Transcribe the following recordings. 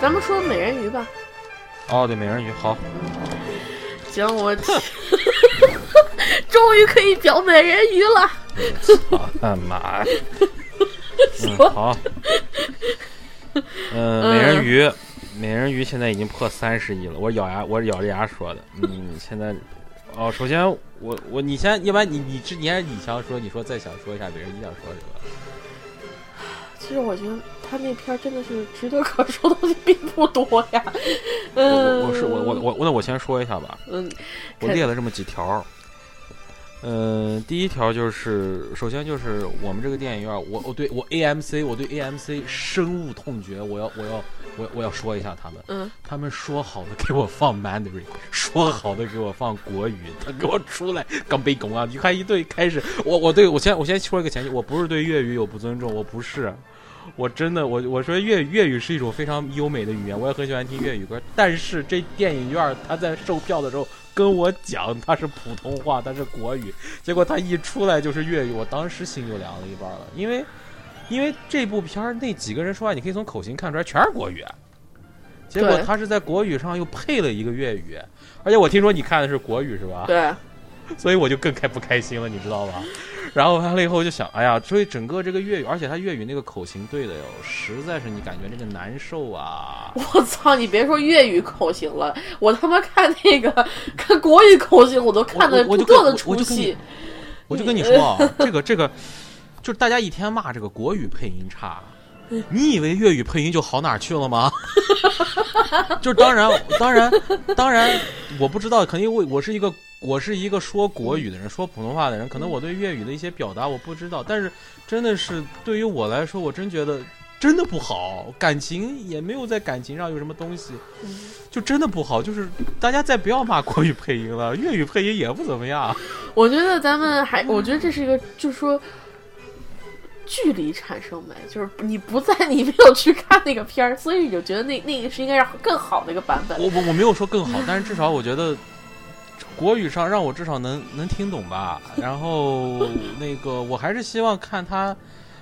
咱们说美人鱼吧。哦，对，美人鱼好。行，我 终于可以表美人鱼了。操他妈！嗯，好。嗯，美人鱼，美人鱼现在已经破三十亿了。我咬牙，我咬着牙说的。嗯，现在，哦，首先我我你先，要不然你你之前你想说，你说再想说一下美人鱼，想说什么？其实我觉得他那片真的是值得可说的东西并不多呀。嗯，我是我我我那我先说一下吧。嗯，我列了这么几条。嗯，第一条就是，首先就是我们这个电影院，我我对我 AMC，我对 AMC 深恶痛绝。我要我要我我要说一下他们。嗯，他们说好的给我放 Mandarin，说好的给我放国语，他给我出来刚背拱啊！你看一对开始，我我对我先我先说一个前提，我不是对粤语有不尊重，我不是。我真的，我我说粤粤语是一种非常优美的语言，我也很喜欢听粤语歌。但是这电影院他在售票的时候跟我讲他是普通话，他是国语，结果他一出来就是粤语，我当时心就凉了一半了。因为，因为这部片儿那几个人说话，你可以从口型看出来全是国语，结果他是在国语上又配了一个粤语，而且我听说你看的是国语是吧？对，所以我就更开不开心了，你知道吧？然后完了以后就想，哎呀，所以整个这个粤语，而且他粤语那个口型对的哟，实在是你感觉那个难受啊！我操，你别说粤语口型了，我他妈看那个 看国语口型，我都看的不断的出戏。我就跟你说啊，这个这个，就是大家一天骂这个国语配音差，你以为粤语配音就好哪去了吗？就是当然当然当然，我不知道，肯定我我是一个。我是一个说国语的人，说普通话的人，可能我对粤语的一些表达我不知道，但是真的是对于我来说，我真觉得真的不好，感情也没有在感情上有什么东西，就真的不好。就是大家再不要骂国语配音了，粤语配音也不怎么样。我觉得咱们还，我觉得这是一个，就是说距离产生美，就是你不在，你没有去看那个片儿，所以你就觉得那那个是应该是更好的一个版本。我我我没有说更好，但是至少我觉得。国语上让我至少能能听懂吧，然后 那个我还是希望看他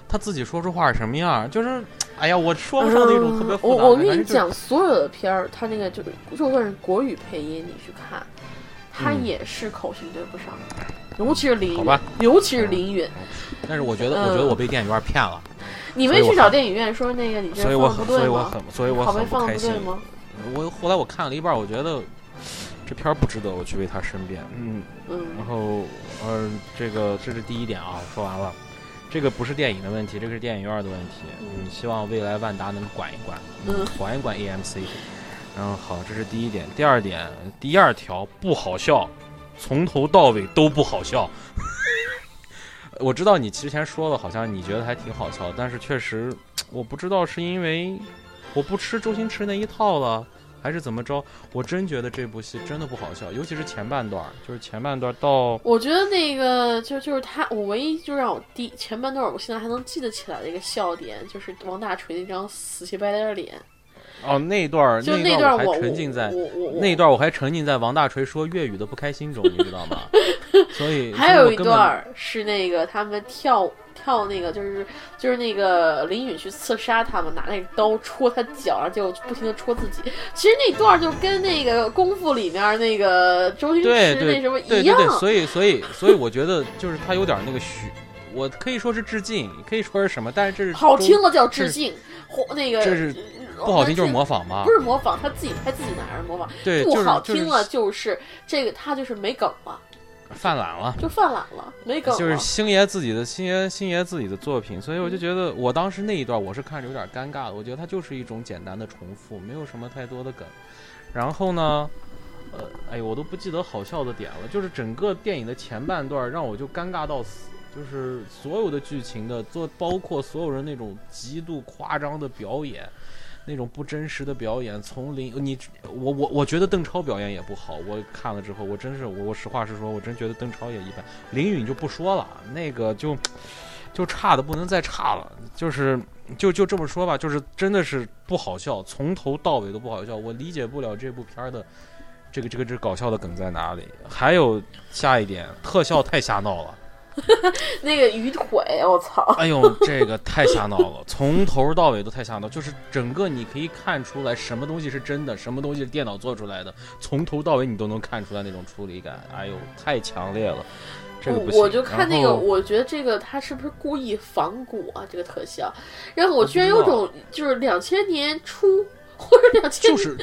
他自己说出话是什么样，就是，哎呀，我说不上那种特别复杂。我我跟你讲，所有的片儿，他那个就就算是国语配音，你去看，他也是口型对不上，尤其是林允，尤其是林允。但是我觉得，我觉得我被电影院骗了。你没去找电影院说那个你这放不对吗？所以我很，所以我很不开心。吗？我后来我看了一半，我觉得。这片儿不值得我去为他申辩，嗯，然后，嗯，这个这是第一点啊，说完了，这个不是电影的问题，这个是电影院的问题，嗯，希望未来万达能管一管，嗯，管一管 AMC，然后好，这是第一点，第二点，第二条不好笑，从头到尾都不好笑，我知道你之前说了，好像你觉得还挺好笑，但是确实，我不知道是因为我不吃周星驰那一套了。还是怎么着？我真觉得这部戏真的不好笑，尤其是前半段，就是前半段到。我觉得那个就就是他，我唯一就让我第前半段，我现在还能记得起来的一个笑点，就是王大锤那张死乞白赖的脸。哦，那段就那段我还沉浸在我我那段我还沉浸在王大锤说粤语的不开心中，你知道吗？所以还有一段是那个他们跳。跳那个就是就是那个林允去刺杀他们，拿那个刀戳他脚，然后就不停的戳自己。其实那段就跟那个功夫里面那个周星驰那什么一样。对对对，所以所以所以我觉得就是他有点那个虚，我可以说是致敬，可以说是什么，但是这是好听了叫致敬，那个这是不好听就是模仿吗？不是模仿，他自己拍自己哪是模仿？对，不好听了就是这个他就是没梗了。犯懒了，就犯懒了，没梗。就是星爷自己的星爷星爷自己的作品，所以我就觉得我当时那一段我是看着有点尴尬的。我觉得它就是一种简单的重复，没有什么太多的梗。然后呢，呃，哎呦，我都不记得好笑的点了。就是整个电影的前半段让我就尴尬到死，就是所有的剧情的做，包括所有人那种极度夸张的表演。那种不真实的表演，从林你我我我觉得邓超表演也不好，我看了之后，我真是我我实话实说，我真觉得邓超也一般。林允就不说了，那个就就差的不能再差了，就是就就这么说吧，就是真的是不好笑，从头到尾都不好笑，我理解不了这部片儿的这个这个这搞笑的梗在哪里。还有下一点，特效太瞎闹了，那个鱼腿，我操！哎呦，这个太吓闹了，从头到尾都太瞎闹，就是整个你可以看出来什么东西是真的，什么东西是电脑做出来的，从头到尾你都能看出来那种处理感。哎呦，太强烈了。我就看那个，我觉得这个他是不是故意仿古啊？这个特效，然后我居然有种就是两千年初或者两千就是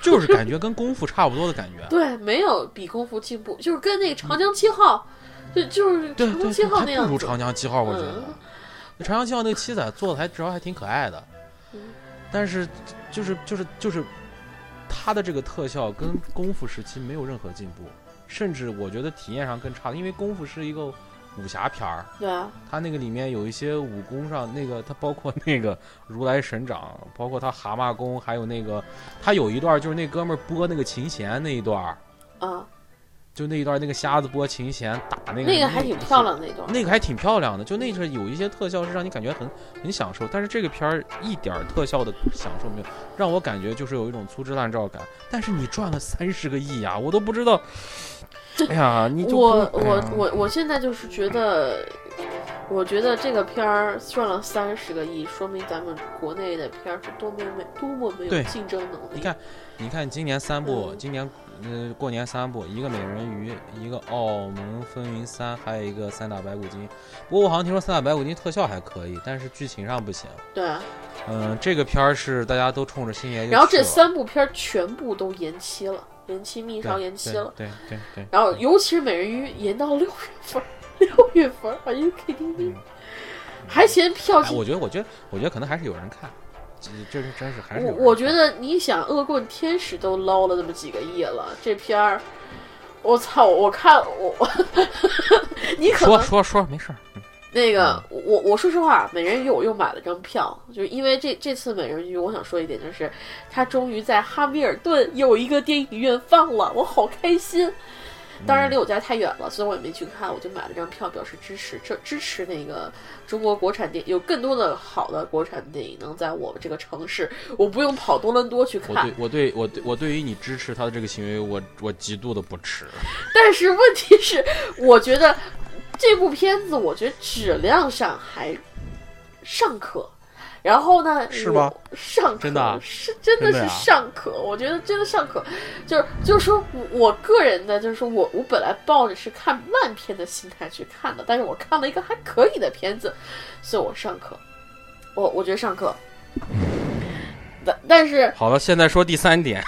就是感觉跟功夫差不多的感觉。对，没有比功夫进步，就是跟那个长江七号，就就是对对对，长江七号那样子。不如长江七号，我觉得长江七号那个七仔做的还主要还挺可爱的嗯，但是就是就是就是他的这个特效跟功夫时期没有任何进步，甚至我觉得体验上更差，因为功夫是一个武侠片儿，对啊，他那个里面有一些武功上那个，他包括那个如来神掌，包括他蛤蟆功，还有那个他有一段就是那哥们儿拨那个琴弦那一段儿，啊，就那一段那个瞎子拨琴弦打那个那个还挺漂。亮的那段。那个还挺漂亮的，就那是有一些特效是让你感觉很很享受，但是这个片儿一点儿特效的享受没有，让我感觉就是有一种粗制滥造感。但是你赚了三十个亿呀，我都不知道。哎呀，你就我哎我我我现在就是觉得，我觉得这个片儿赚了三十个亿，说明咱们国内的片儿是多么没多么没有竞争能力。你看，你看今年三部，嗯今年呃过年三部，一个美人鱼，一个澳门风云三，还有一个三打白骨精。不过我好像听说三打白骨精特效还可以，但是剧情上不行。对啊，嗯、这个片儿是大家都冲着星爷就然后这三部片儿全部都延期了，延期密上延期了。对对对对。然后尤其是美人鱼延到六月份儿，六月份儿，Are you kidding me？、嗯还嫌票哎，我觉得，我觉得，我觉得可能还是有人看，这这是真是还是我我觉得你想，恶棍天使都捞了那么几个亿了，这片儿，我操！我看我，你可能说说说没事儿，嗯那个我我说实话，美人鱼我又买了张票，就是因为这这次美人鱼，我想说一点就是，它终于在哈密尔顿有一个电影院放了，我好开心。当然离我家太远了，所以我也没去看，我就买了张票表示支持，这支持那个中国国产电影有更多的好的国产电影能在我们这个城市，我不用跑多伦多去看我对。我对我对我对于你支持他的这个行为，我我极度的不耻。但是问题是，我觉得这部片子，我觉得质量上还尚可。然后呢？是吗我？尚可，真的啊是真的是真的呀尚可。我觉得真的上可，就是就是说我我个人的，就是说我我本来抱着是看烂片的心态去看的，但是我看了一个还可以的片子，所以我上课。我我觉得上课。但但是好了，现在说第三点，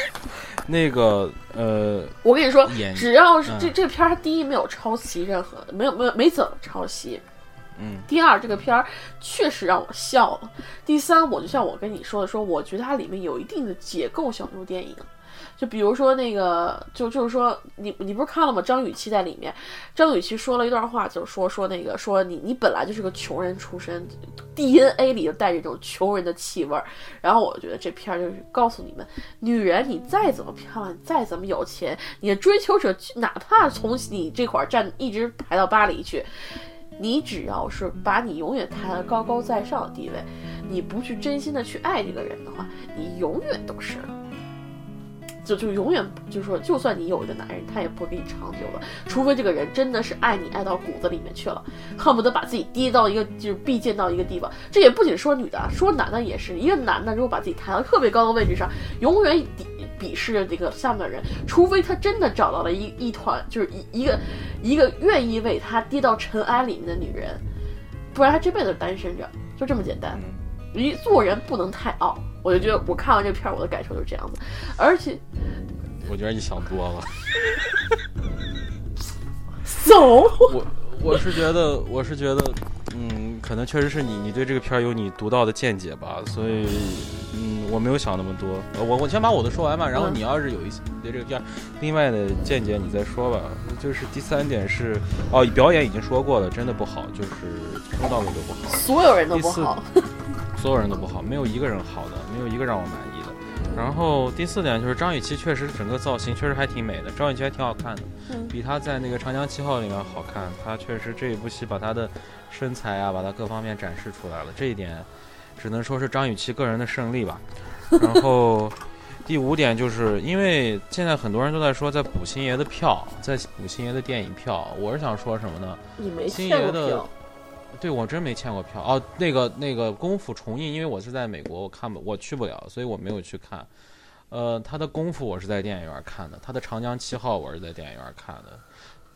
那个呃，我跟你说，只要是嗯这、这片儿，第一没有抄袭任何，没有没有没怎么抄袭。嗯，第二，这个片儿确实让我笑了。第三，我就像我跟你说的，说我觉得它里面有一定的解构小妞电影。就比如说那个，就就是说，你你不是看了吗？张雨绮在里面，张雨绮说了一段话，就是说说那个说你你本来就是个穷人出身，DNA 里就带着这种穷人的气味儿。然后我觉得这片儿就是告诉你们，女人你再怎么漂亮，你再怎么有钱，你的追求者哪怕从你这块儿站一直排到巴黎去，你只要是把你永远抬得高高在上的地位，你不去真心的去爱这个人的话，你永远都是。就就永远就是说，就算你有一个男人，他也不会跟你长久的，除非这个人真的是爱你爱到骨子里面去了，恨不得把自己跌到一个就是必贱到一个地方。这也不仅说女的，说男的也是。一个男的如果把自己抬到特别高的位置上，永远鄙视着这个下面的人，除非他真的找到了一一团就是一一个一个愿意为他跌到尘埃里面的女人，不然他这辈子单身着，就这么简单。你做人不能太傲，我就觉得我看完这片儿，我的感受就是这样子，而且我觉得你想多了。走。我我是觉得，我是觉得，嗯，可能确实是你，你对这个片儿有你独到的见解吧，所以，嗯，我没有想那么多。呃我我先把我的说完吧，然后嗯你要是有一些对这个片儿另外的见解，你再说吧。就是第三点是，哦，表演已经说过了，真的不好，就是从头到尾都不好。所有人都不好，所有人都不好，没有一个人好的，没有一个让我满意的。然后第四点就是张雨绮确实整个造型确实还挺美的，张雨绮还挺好看的，嗯比她在那个《长江七号》里面好看。她确实这一部戏把她的身材啊，把她各方面展示出来了，这一点只能说是张雨绮个人的胜利吧。然后 第五点就是因为现在很多人都在说在补星爷的票，在补星爷的电影票，我是想说什么呢？你没星爷的票，对我真没欠过票哦。那个那个功夫重映，因为我是在美国，我看不我去不了，所以我没有去看。呃，他的功夫我是在电影院看的，他的长江七号我是在电影院看的。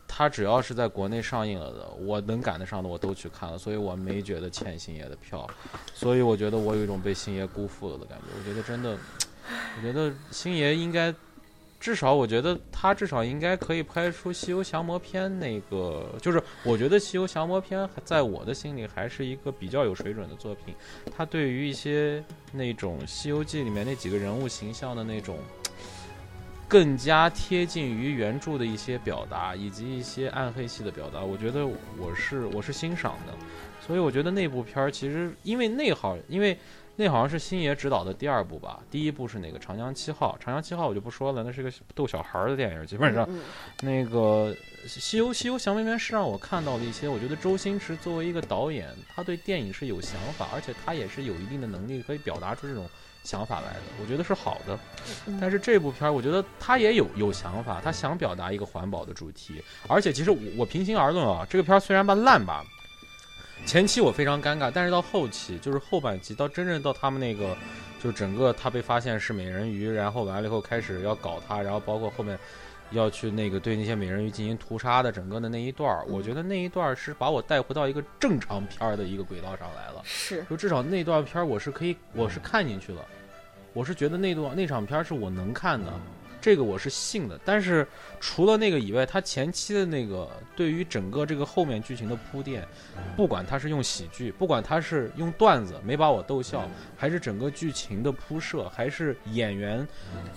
他只要是在国内上映了的，我能赶得上的我都去看了，所以我没觉得欠星爷的票。所以我觉得我有一种被星爷辜负了的感觉。我觉得真的，我觉得星爷应该。至少我觉得他至少应该可以拍出《西游降魔篇》那个，就是我觉得《西游降魔篇》在我的心里还是一个比较有水准的作品。他对于一些那种《西游记》里面那几个人物形象的那种更加贴近于原著的一些表达，以及一些暗黑系的表达，我觉得我是我是欣赏的。所以我觉得那部片儿其实因为那好，因为。那好像是星爷执导的第二部吧，第一部是那个《长江七号》。《长江七号》我就不说了，那是个逗小孩儿的电影，基本上。那个《西游西游降魔篇》是让我看到了一些，我觉得周星驰作为一个导演，他对电影是有想法，而且他也是有一定的能力可以表达出这种想法来的，我觉得是好的。但是这部片儿，我觉得他也有有想法，他想表达一个环保的主题，而且其实我我平心而论啊，这个片儿虽然吧烂吧。前期我非常尴尬，但是到后期，就是后半集，到真正到他们那个，就整个他被发现是美人鱼，然后完了以后开始要搞他，然后包括后面要去那个对那些美人鱼进行屠杀的整个的那一段儿，我觉得那一段儿是把我带回到一个正常片儿的一个轨道上来了。是，就至少那段片儿我是可以，我是看进去了，我是觉得那段那场片儿是我能看的。这个我是信的，但是除了那个以外，他前期的那个对于整个这个后面剧情的铺垫，不管他是用喜剧，不管他是用段子没把我逗笑，还是整个剧情的铺设，还是演员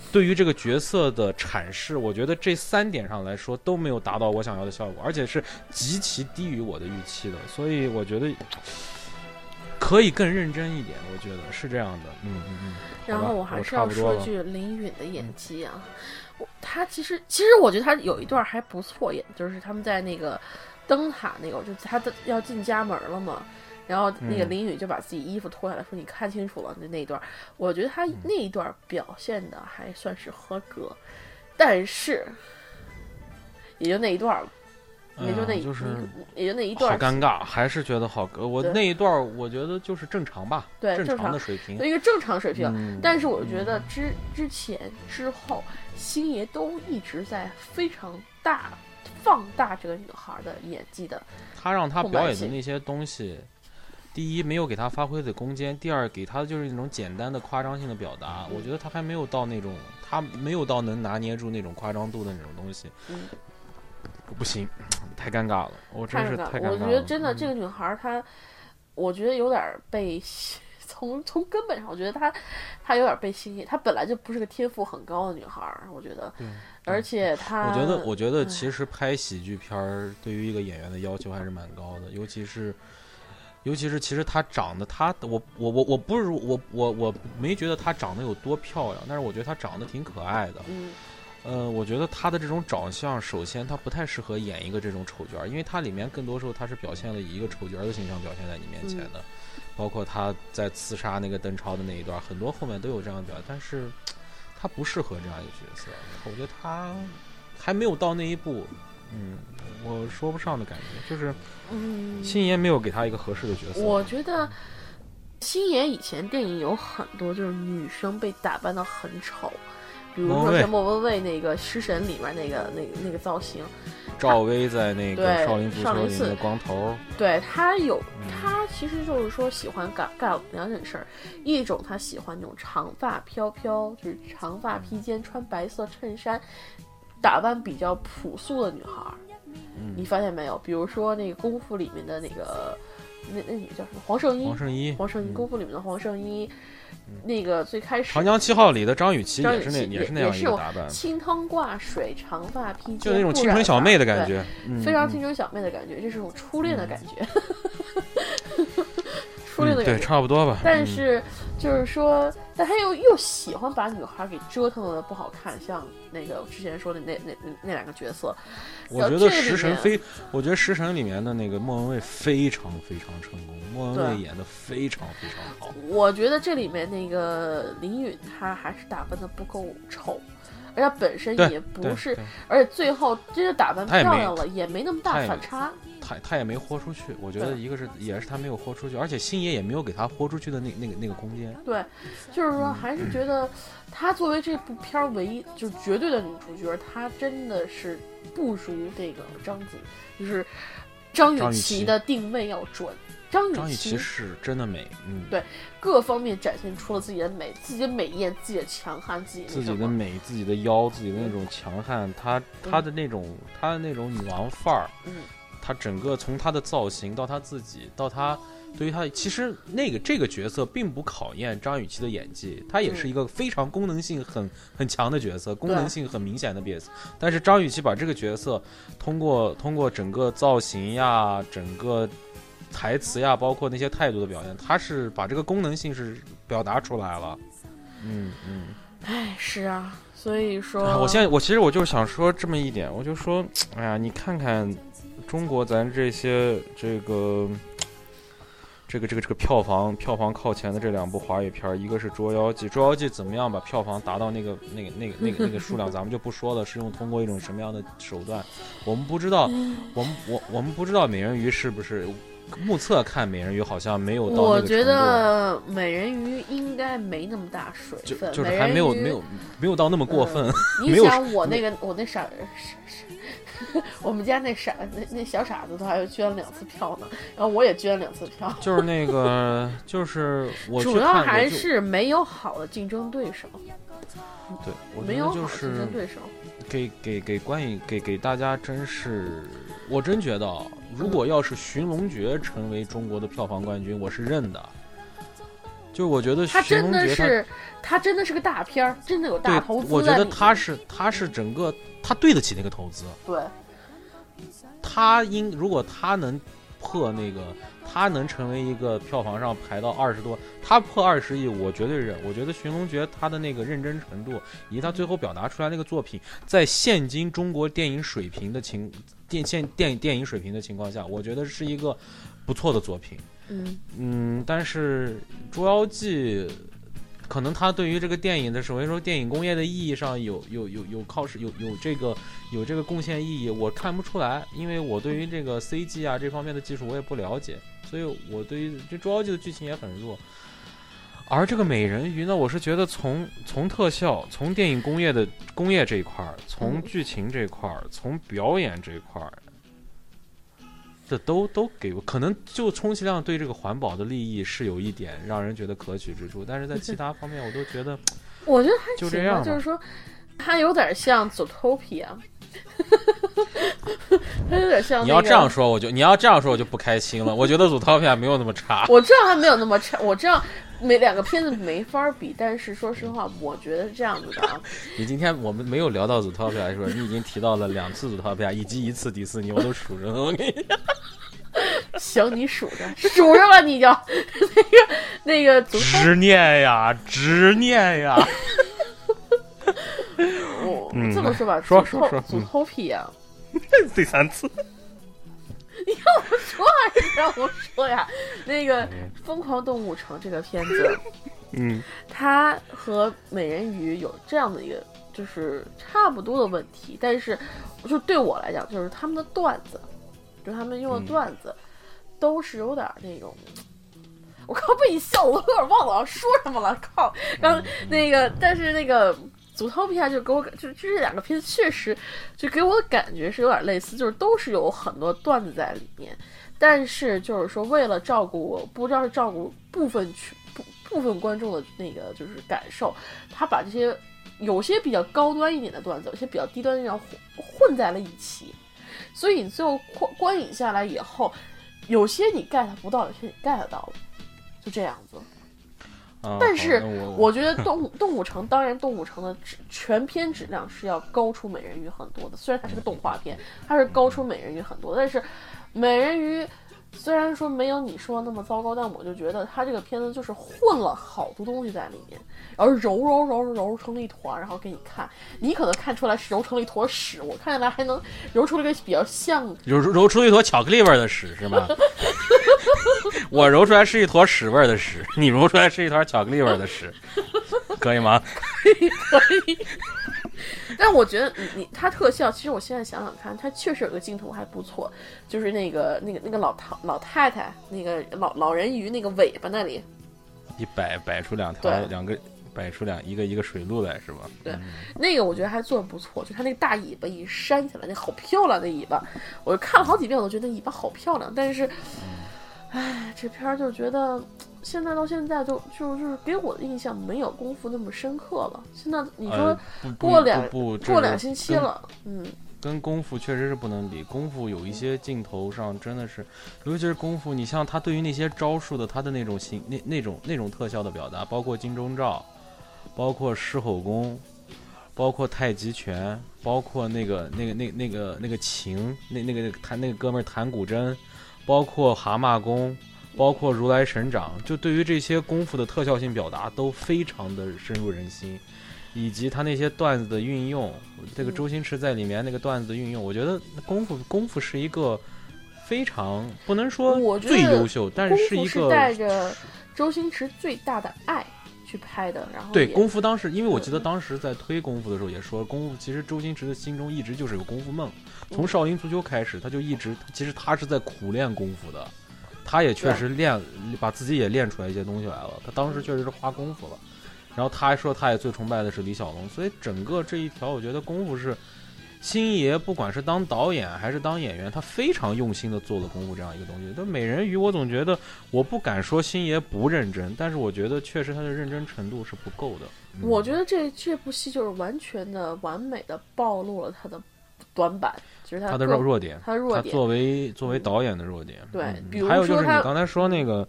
对于这个角色的阐释，我觉得这三点上来说都没有达到我想要的效果，而且是极其低于我的预期的，所以我觉得可以更认真一点，我觉得是这样的，嗯嗯嗯。然后我还是要说一句林允的演技啊，我他其实其实我觉得他有一段还不错演，就是他们在那个灯塔那个，就他的要进家门了嘛，然后那个林允就把自己衣服脱下来说：“你看清楚了。”那那一段，我觉得他那一段表现的还算是合格，但是也就那一段。也就那，就是也就那一段，好尴尬，还是觉得好。我那一段，我觉得就是正常吧，对，正常的水平，一个正常水平。但是我觉得之之前之后，星爷都一直在非常大放大这个女孩的演技的。他让她表演的那些东西，第一没有给她发挥的空间，第二给她的就是那种简单的夸张性的表达。我觉得她还没有到那种，她没有到能拿捏住那种夸张度的那种东西。嗯。不行，太尴尬了，我真是太尴尬了。我觉得真的这个女孩她，我觉得有点被 从从根本上，我觉得她她有点被吸引。她本来就不是个天赋很高的女孩，我觉得。而且她，我觉得我觉得其实拍喜剧片儿对于一个演员的要求还是蛮高的，尤其是尤其是其实她长得她我我我我不是我我我没觉得她长得有多漂亮，但是我觉得她长得挺可爱的。嗯。呃，我觉得他的这种长相，首先他不太适合演一个这种丑角，因为他里面更多时候他是表现了以一个丑角的形象表现在你面前的，包括他在刺杀那个邓超的那一段，很多后面都有这样表，但是他不适合这样一个角色，我觉得他还没有到那一步，嗯，我说不上的感觉，就是，嗯，星爷没有给他一个合适的角色。我觉得星爷以前电影有很多就是女生被打扮的很丑。比如说像莫文蔚那个《食神》里面那个那个那个造型，赵薇在那个《少林足球》里的光头，对他有他其实就是说喜欢干干两件事儿，一种他喜欢那种长发飘飘，就是长发披肩，穿白色衬衫，打扮比较朴素的女孩儿。你发现没有？比如说那个功夫里面的那个那那女叫什么？黄圣依？黄圣依，黄圣依，功夫里面的黄圣依。那个最开始《长江七号》里的张雨绮也是那也是那样一个打扮，清汤挂水，长发披肩，就那种清纯小妹的感觉，非常清纯小妹的感觉，这是种初恋的感觉，初恋的感觉，对，差不多吧。但是就是说，但他又又喜欢把女孩给折腾的不好看，像那个之前说的那那那那两个角色，我觉得食神非，我觉得食神里面的那个莫文蔚非常非常成功，莫文蔚演的非常非常好。我觉得这里面那个林允她还是打扮的不够丑。而且本身也不是，而且最后真的打扮漂亮了，也没那么大反差。他他也没豁出去，我觉得一个是也是他没有豁出去，而且星爷也没有给他豁出去的那那个那个空间。对，就是说还是觉得他作为这部片儿唯一就是绝对的女主角，她真的是不如这个章子，就是张雨绮的定位要准。张雨绮是真的美，嗯，对，各方面展现出了自己的美，自己的美艳，自己的强悍，自己自己的美，自己的腰，自己的那种强悍，她她的那种她的那种女王范儿，嗯，她整个从她的造型到她自己到她对于她，其实那个这个角色并不考验张雨绮的演技，她也是一个非常功能性很很强的角色，功能性很明显的角色，但是张雨绮把这个角色通过通过整个造型呀，整个。台词呀，包括那些态度的表现，他是把这个功能性是表达出来了。嗯嗯，哎，是啊，所以说，我现在我其实我就是想说这么一点，我就说，哎呀，你看看中国咱这些这个这个这个这个票房票房靠前的这两部华语片，一个是《捉妖记》，《捉妖记》怎么样把票房达到那个那个那个那个那个数量，咱们就不说了，是用通过一种什么样的手段，我们不知道，我们我我们不知道美人鱼是不是。目测看美人鱼好像没有到我觉得美人鱼应该没那么大水分，就是还没有没有没有到那么过分。你想我那个我那傻傻傻，我们家那傻那那小傻子都还捐了两次票呢，然后我也捐了两次票。就是那个就是我主要还是没有好的竞争对手。对，我没有就是竞争对手。给给给观影给给大家真是，我真觉得。如果要是《寻龙诀》成为中国的票房冠军，我是认的。就我觉得《寻龙诀》是，它真的是个大片儿，真的有大投资。我觉得它是，它是整个，它对得起那个投资。对。它应如果它能破那个，他能成为一个票房上排到二十多，他破二十亿，我绝对认。我觉得《寻龙诀》他的那个认真程度，以及他最后表达出来那个作品，在现今中国电影水平的情。电现电电影水平的情况下，我觉得是一个不错的作品。嗯嗯，但是《捉妖记》可能他对于这个电影的首先说电影工业的意义上有有有有靠是有有这个有这个贡献意义，我看不出来，因为我对于这个 CG 啊这方面的技术我也不了解，所以我对于这《捉妖记》的剧情也很弱。而这个美人鱼呢，我是觉得从从特效、从电影工业的工业这一块儿，从剧情这块儿，从表演这块儿，这都都给可能就充其量对这个环保的利益是有一点让人觉得可取之处，但是在其他方面我都觉得，我觉得还就这样，就是说，它有点像《Zootopia》。他有点像。你要这样说，我就你要这样说，我就不开心了。我觉得《祖涛片》没有那么差。我知道他没有那么差，我知道每两个片子没法比。但是说实话，我觉得是这样子的啊。你今天我们没有聊到《祖涛片》，是说？你已经提到了两次《祖涛片》，以及一次迪士尼，我都数着呢。我跟你讲。行，你数着，数着吧，你就那个那个。执念呀，执念呀。我这么说吧，说说说，祖头皮啊，第三次，你让我说还是让我说呀？那个《疯狂动物城》这个片子，嗯，它和美人鱼有这样的一个就是差不多的问题，但是就对我来讲，就是他们的段子，就他们用的段子，都是有点那种，我靠，被你笑，我有点忘了我要说什么了，靠，刚那个，但是那个。祖涛皮下就给我就就这两个片子确实就给我的感觉是有点类似，就是都是有很多段子在里面，但是就是说为了照顾我不知道是照顾部分群部部分观众的那个就是感受，他把这些有些比较高端一点的段子，有些比较低端的混混在了一起，所以你最后观观影下来以后，有些你 get 不到，有些你 get 到了，就这样子。但是我觉得《动物动物城》当然，《动物城》的质全片质量是要高出《美人鱼》很多的。虽然它是个动画片，它是高出《美人鱼》很多，但是《美人鱼》虽然说没有你说的那么糟糕，但我就觉得他这个片子就是混了好多东西在里面，然后揉揉揉揉揉成了一团，然后给你看。你可能看出来是揉成了一坨屎，我看起来还能揉出了一个比较像揉揉出一坨巧克力味儿的屎是吗？我揉出来是一坨屎味儿的屎，你揉出来是一坨巧克力味儿的屎，可以吗？可以。但我觉得你你它特效，其实我现在想想看，它确实有个镜头还不错，就是那个那个那个老唐老太太那个老老人鱼那个尾巴那里，一摆摆出两条对两个，摆出两一个一个水路来是吧？对嗯那个我觉得还做的不错，就它那个大尾巴一扇起来，那好漂亮的尾巴，我看了好几遍，我都觉得尾巴好漂亮。但是，唉，这片儿就觉得现在到现在就就就是给我的印象没有功夫那么深刻了。现在你说过两过两星期了，嗯，跟功夫确实是不能比，功夫有一些镜头上真的是，尤其是功夫，你像他对于那些招数的他的那种形那那种那种特效的表达，包括金钟罩，包括狮吼功，包括太极拳，包括那个那个那那个那个琴，那那个弹那个哥们儿弹古筝，包括蛤蟆功。包括如来神掌，就对于这些功夫的特效性表达都非常的深入人心，以及他那些段子的运用，这个嗯周星驰在里面那个段子的运用，我觉得功夫功夫是一个非常不能说最优秀，但是是一个带着周星驰最大的爱去拍的，然后对功夫当时，因为我记得嗯当时在推功夫的时候也说，功夫其实周星驰的心中一直就是有功夫梦，从嗯少林足球开始，他就一直其实他是在苦练功夫的，他也确实练把自己也练出来一些东西来了，他当时确实是花功夫了。然后他还说他也最崇拜的是李小龙，所以整个这一条我觉得功夫是星爷不管是当导演还是当演员，他非常用心的做了功夫这样一个东西。但美人鱼我总觉得我不敢说星爷不认真，但是我觉得确实他的认真程度是不够的。嗯我觉得这这部戏就是完全的完美的暴露了他的短板，就是他他的弱弱点，他的弱点。他作为作为导演的弱点。对嗯比如还有就是你刚才说那个，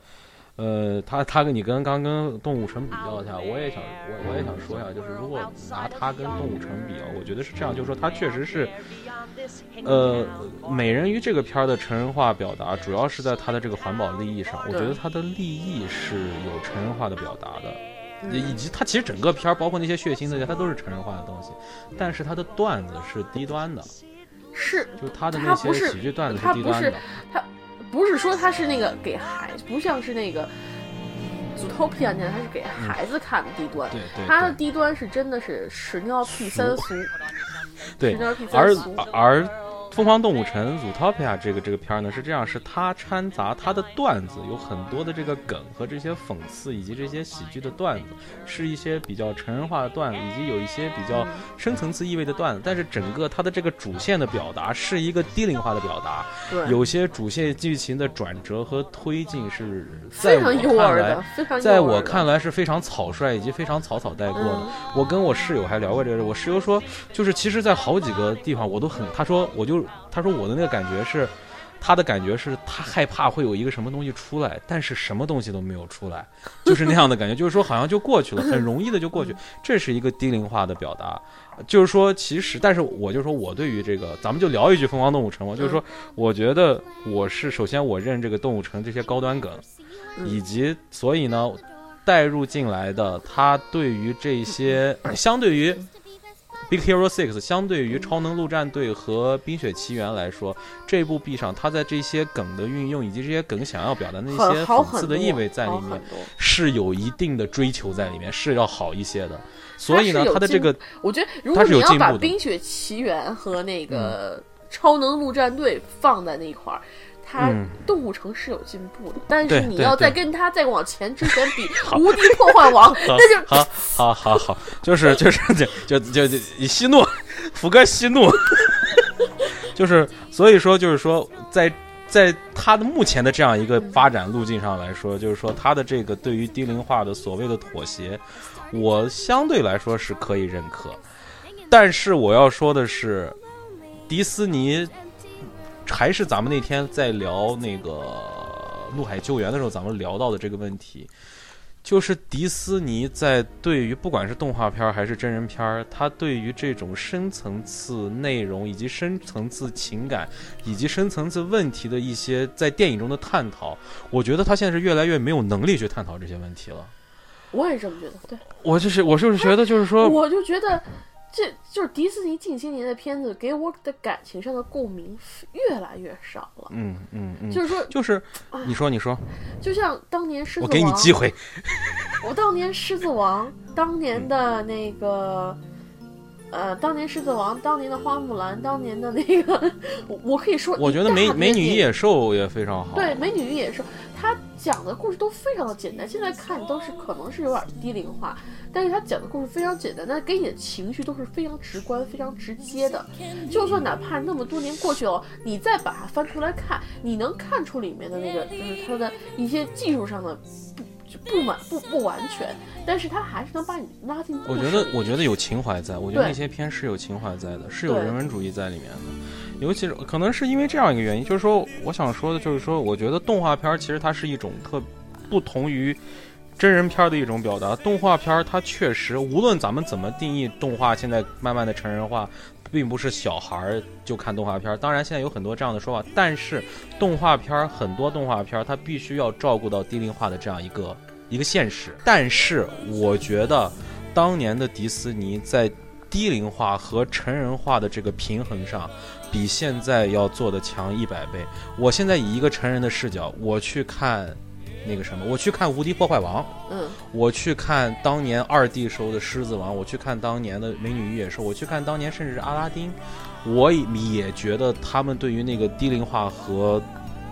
呃，他他跟你跟刚跟动物城比较一下，我也想我我也想说一下，就是如果拿他跟动物城比啊，我觉得是这样，就是说他确实是，呃，美人鱼这个片儿的成人化表达，主要是在它的这个环保利益上，我觉得它的利益是有成人化的表达的。嗯以及它其实整个片儿，包括那些血腥那些，它都是成人化的东西，但是它的段子是低端的，是就他的那些它不是喜剧段子它不是低端的。不是说他是那个给孩，不像是那个 Zootopia 那样，他是给孩子看的低端。他的低端是真的是屎尿屁三俗，对屎尿屁而三俗。而《疯狂动物城》Zootopia 这个这个片儿呢是这样，是它掺杂它的段子有很多的这个梗和这些讽刺以及这些喜剧的段子，是一些比较成人化的段子，以及有一些比较深层次意味的段子。但是整个它的这个主线的表达是一个低龄化的表达，对，有些主线剧情的转折和推进是在我看来。在我看来是非常草率以及非常草草带过的。嗯我跟我室友还聊过这个事，我室友说，就是其实，在好几个地方我都很，他说我就他说我的那个感觉是，他的感觉是他害怕会有一个什么东西出来，但是什么东西都没有出来，就是那样的感觉，就是说好像就过去了，很容易的就过去，这是一个低龄化的表达。就是说，其实，但是我就说我对于这个，咱们就聊一句《疯狂动物城》吧，就是说，我觉得我是首先我认这个动物城这些高端梗，嗯以及所以呢，带入进来的他对于这些相对于 Big Hero Six，相对于超能陆战队和冰雪奇缘来说，这部 B 上它在这些梗的运用以及这些梗想要表达的那些好讽刺的意味在里面是有一定的追求在里面，是要好一些的。所以呢它的这个我觉得，如果你要把《冰雪奇缘》和那个《超能陆战队》放在那一块儿，它嗯动物城是有进步的。但是你要再跟它再往前之前比，《无敌破坏王》那就好好好好，就是就是就就就就你息怒，福哥息怒，就是所以说就是说在。在他的目前的这样一个发展路径上来说，就是说他的这个对于低龄化的所谓的妥协，我相对来说是可以认可。但是我要说的是，迪斯尼还是咱们那天在聊那个《陆海救援》的时候，咱们聊到的这个问题，就是迪斯尼在对于不管是动画片还是真人片儿，它对于这种深层次内容以及深层次情感以及深层次问题的一些在电影中的探讨，我觉得他现在是越来越没有能力去探讨这些问题了。我也这么觉得，对，我就是我就是觉得就是说，我就觉得这就是迪士尼近些年的片子给我的感情上的共鸣越来越少了。嗯嗯嗯，就是说，就是你说你说，就像当年狮子王，我给你机会，我当年狮子王，当年的那个。呃，当年狮子王，当年的花木兰，当年的那个，我我可以说，我觉得美美女与野兽也非常好。对，美女与野兽，它讲的故事都非常的简单，现在看都是可能是有点低龄化，但是它讲的故事非常简单，但给你的情绪都是非常直观、非常直接的。就算哪怕那么多年过去了，你再把它翻出来看，你能看出里面的那个，就是它的一些技术上的不不满不不完全。但是他还是能把你拉进。我觉得，我觉得有情怀在，我觉得那些片是有情怀在的，是有人文主义在里面的。尤其是可能是因为这样一个原因，就是说，我想说的就是说，我觉得动画片其实它是一种特不同于真人片的一种表达。动画片它确实，无论咱们怎么定义动画，现在慢慢的成人化，并不是小孩儿就看动画片。当然，现在有很多这样的说法，但是动画片很多动画片它必须要照顾到低龄化的这样一个。一个现实，但是我觉得，当年的迪士尼在低龄化和成人化的这个平衡上，比现在要做的强一百倍。我现在以一个成人的视角，我去看那个什么，我去看《无敌破坏王》，嗯，我去看当年二 D 时候的《狮子王》，我去看当年的《美女与野兽》，我去看当年甚至是《阿拉丁》，我也觉得他们对于那个低龄化和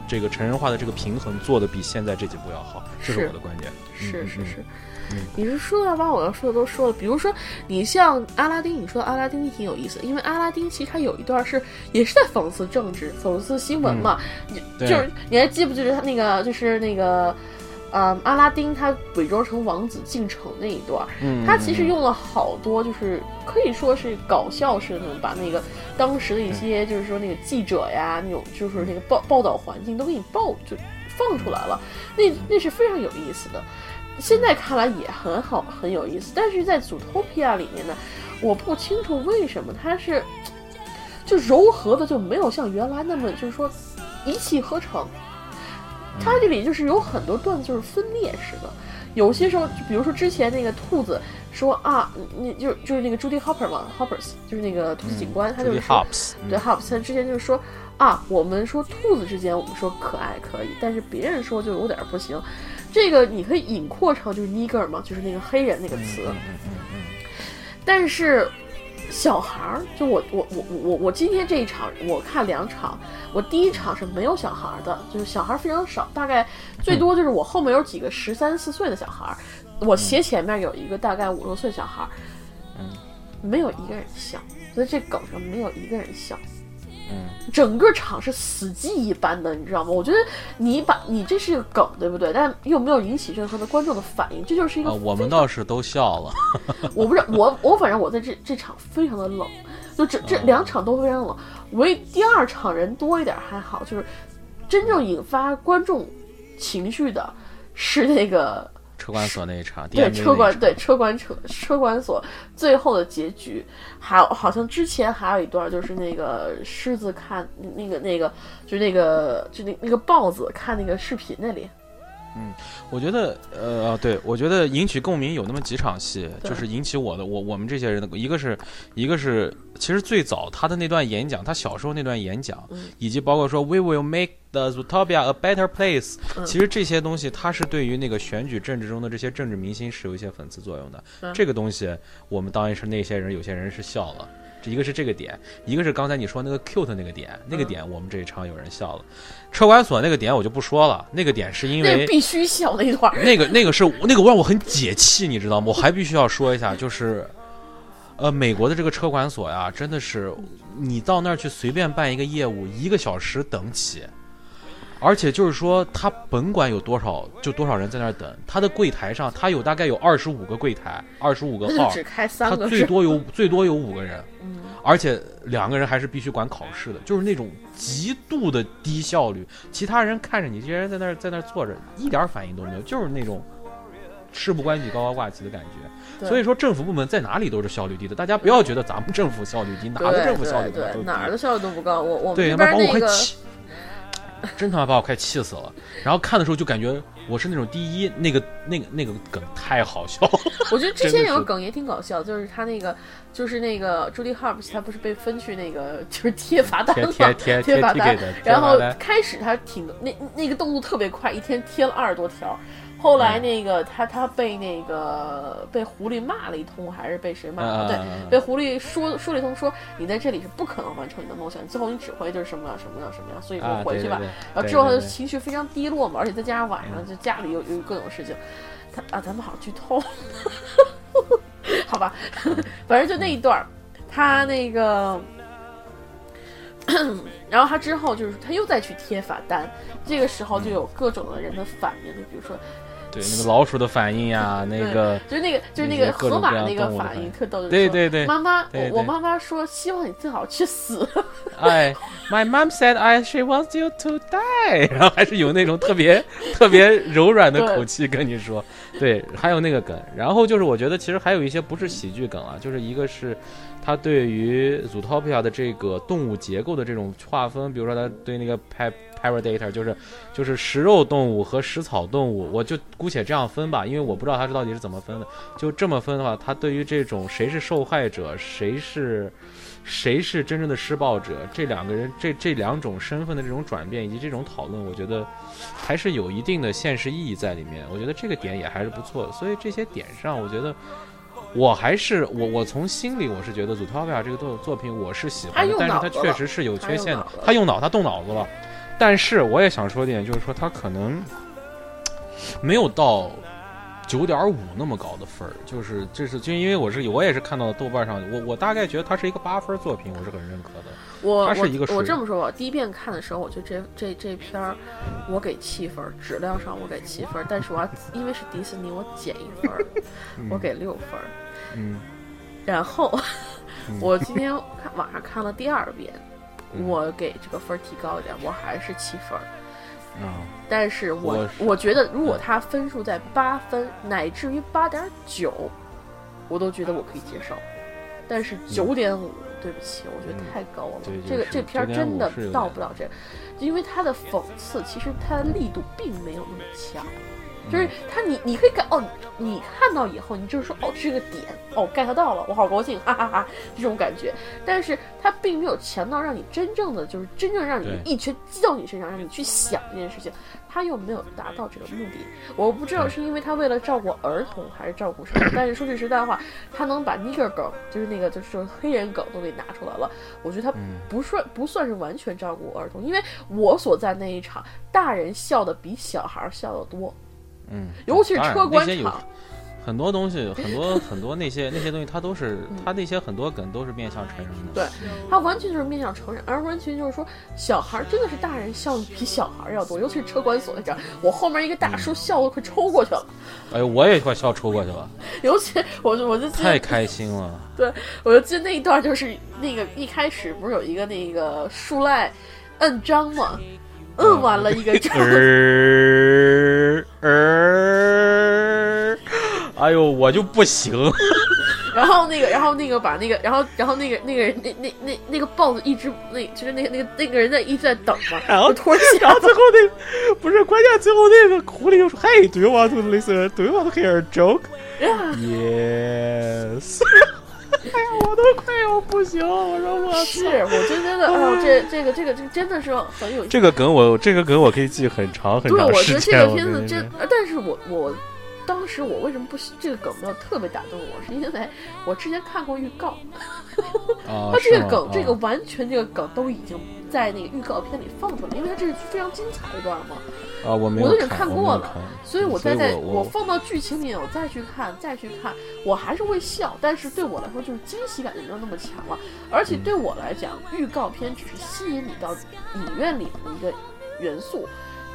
这个成人化的这个平衡做的比现在这几部要好，这是我的观点。是是是，你是说要把我要说的都说了，比如说你像阿拉丁，你说阿拉丁挺有意思，因为阿拉丁其实他有一段是也是在讽刺政治、讽刺新闻嘛，你就是你还记不记得他那个就是那个，呃，阿拉丁他伪装成王子进城那一段，他其实用了好多就是可以说是搞笑式的，把那个当时的一些就是说那个记者呀那种就是那个报报道环境都给你报就放出来了，那那是非常有意思的。现在看来也很好，很有意思。但是在《祖托皮亚》里面呢，我不清楚为什么它是就柔和的，就没有像原来那么就是说一气呵成。它这里就是有很多段子就是分裂式的，有些时候就比如说之前那个兔子说啊，你就就是那个朱迪·珀嘛，Hoppers 就是那个兔子警官，他就是说对 Hops，他之前就是说啊，我们说兔子之间我们说可爱可以，但是别人说就有点不行。这个你可以引扩成就是 nigger 嘛，就是那个黑人那个词。但是小孩儿，就我我我我我今天这一场我看两场，我第一场是没有小孩的，就是小孩非常少，大概最多就是我后面有几个十三四岁的小孩，我斜前面有一个大概五六岁小孩，嗯，没有一个人笑，所以这梗上没有一个人笑。嗯，整个场是死寂一般的，你知道吗？我觉得你把你这是个梗，对不对？但又没有引起任何的观众的反应，这就是一个。我们倒是都笑了。我不知道，我我反正我在这这场非常的冷，就这这两场都非常冷。唯第二场人多一点还好，就是真正引发观众情绪的是那个。车管所那一场，对车管对车管车车管所最后的结局，还有好像之前还有一段，就是那个狮子看那个那个，就那个就那那个豹子看那个视频那里。嗯，我觉得呃对，我觉得引起共鸣有那么几场戏，就是引起我的我我们这些人的一个是一个是其实最早他的那段演讲，他小时候那段演讲，以及包括说 We will make the Zootopia a better place，其实这些东西它是对于那个选举政治中的这些政治明星是有一些讽刺作用的。这个东西我们当然是那些人有些人是笑了。一个是这个点，一个是刚才你说那个 cute 那个点，那个点我们这一场有人笑了。车管所那个点我就不说了，那个点是因为必须笑那一段，那个那个是那个让我很解气，你知道吗？我还必须要说一下，就是呃，美国的这个车管所呀，真的是你到那儿去随便办一个业务，一个小时等起。而且就是说，他甭管有多少，就多少人在那儿等，他的柜台上，他有大概有二十五个柜台，二十五个号，只开三个，他最多有 最多有五个人，而且两个人还是必须管考试的，就是那种极度的低效率。其他人看着你这些人在那儿在那儿坐着，一点反应都没有，就是那种。事不关己高高挂起的感觉。所以说政府部门在哪里都是效率低的，大家不要觉得咱们政府效率低，哪个政府效率低哪儿的效率都不高。我我们对，这他妈把我边那个快气，真他妈把我快气死了。然后看的时候就感觉我是那种第一，那个那个那个梗太好笑了。我觉得之前有个梗也挺搞笑，就是他那个，就是那个朱莉哈普斯，他不是被分去那个就是贴罚单贴嘛，贴罚单然后开始他挺那那个动作特别快，一天贴了二十多条。后来那个他他被那个被狐狸骂了一通，还是被谁骂了？对被狐狸说说了一通，说你在这里是不可能完成你的梦想，最后你只会就是什么样什么样什么样，所以啊说，回去吧。然后之后他就情绪非常低落嘛，而且再加上晚上就家里有有各种事情，他啊，咱们好像剧透，好吧，反正就那一段儿，他那个，然后他之后就是他又再去贴罚单，这个时候就有各种的人的反应，就比如说对那个老鼠的反应呀，那个就是那个就是那个河马那个反应特逗，就是说对对对妈妈，我我妈妈说希望你最好去死，哎，My mom said I she wants you to die，然后还是有那种特别特别柔软的口气跟你说，对，还有那个梗，然后就是我觉得其实还有一些不是喜剧梗啊，就是一个是他对于 Zootopia 的这个动物结构的这种划分，比如说他对那个 pa Predator 就是就是食肉动物和食草动物，我就姑且这样分吧，因为我不知道他是到底是怎么分的，就这么分的话，他对于这种谁是受害者，谁是。谁是真正的施暴者？这两个人，这这两种身份的这种转变以及这种讨论，我觉得还是有一定的现实意义在里面。我觉得这个点也还是不错的。所以这些点上，我觉得我还是我我从心里我是觉得《Zootopia》这个作作品我是喜欢的，但是它脑子了确实是有缺陷的他用脑，他动脑子了。但是我也想说一点，就是说他可能没有到九点五那么高的分儿，就是这是就因为我是我也是看到豆瓣上，我我大概觉得它是一个八分作品，我是很认可的。我它是一个我我这么说吧，第一遍看的时候，我觉得这这这片儿，我给七分，质量上我给七分，但是我要因为是迪士尼，我减一分儿，我给六分。嗯，然后嗯我今天看网上看了第二遍，嗯我给这个分儿提高一点，我还是七分儿。啊，但是我我我觉得，如果他分数在八分乃至于八点九，我都觉得我可以接受。但是九点五，对不起，我觉得嗯太高了。对就是这个这片儿真的到不了这，因为它的讽刺其实它的力度并没有那么强。就是他你你可以感哦，你看到以后，你就是说哦，这个点哦 get 到了，我好高兴，哈哈哈这种感觉。但是他并没有强到让你真正的就是真正让你一拳击到你身上，让你去想这件事情，他又没有达到这个目的。我不知道是因为他为了照顾儿童还是照顾什么，但是说句实在话，他能把 nigger 梗，就是那个就是黑人梗都给拿出来了，我觉得他嗯不算不算是完全照顾儿童，因为我所在那一场，大人笑的比小孩儿笑的多。嗯，尤其是车管那些有场很多东西，很多 很多那些那些东西，它都是嗯它那些很多梗都是面向成人的。对，它完全就是面向成人，而完全就是说，小孩儿真的是大人笑的比小孩儿要多，尤其是车管所那场，我后面一个大叔笑的快抽过去了，哎呦，我也快笑抽过去了，尤其我就我就，太开心了。对我就记得那一段就是那个一开始不是有一个那个树赖摁章吗？摁完了一个章，呃呃，哎呦，我就不行。然后那个，然后那个把那个，然后然后那个那个人那那那那个豹子一直那就是那个那个那个人在一直在等嘛，然后突然然后最后那个不是关键，最后那个狐狸就说：“Hey, do you want to listen? Do you want to hear a joke? 呀，Yes。”哎呀，我都快要不行了。我说我是，我就觉得哦，这这个这个这个真的是很有意思。这个梗我这个梗我可以记很长很长对，长我觉得这时间。个片子真呃但是我我当时我为什么不喜这个梗没有特别打动我，是因为我之前看过预告，啊，它这个梗这个啊完全这个梗都已经在那个预告片里放出来，因为它这是非常精彩的一段嘛。啊，我没有我都已经看看过了所以我再在我放到剧情里面，我再去看，再去看，我还是会笑，但是对我来说就是惊喜感就没有那么强了。而且对我来讲，预告片只是吸引你到影院里的一个元素。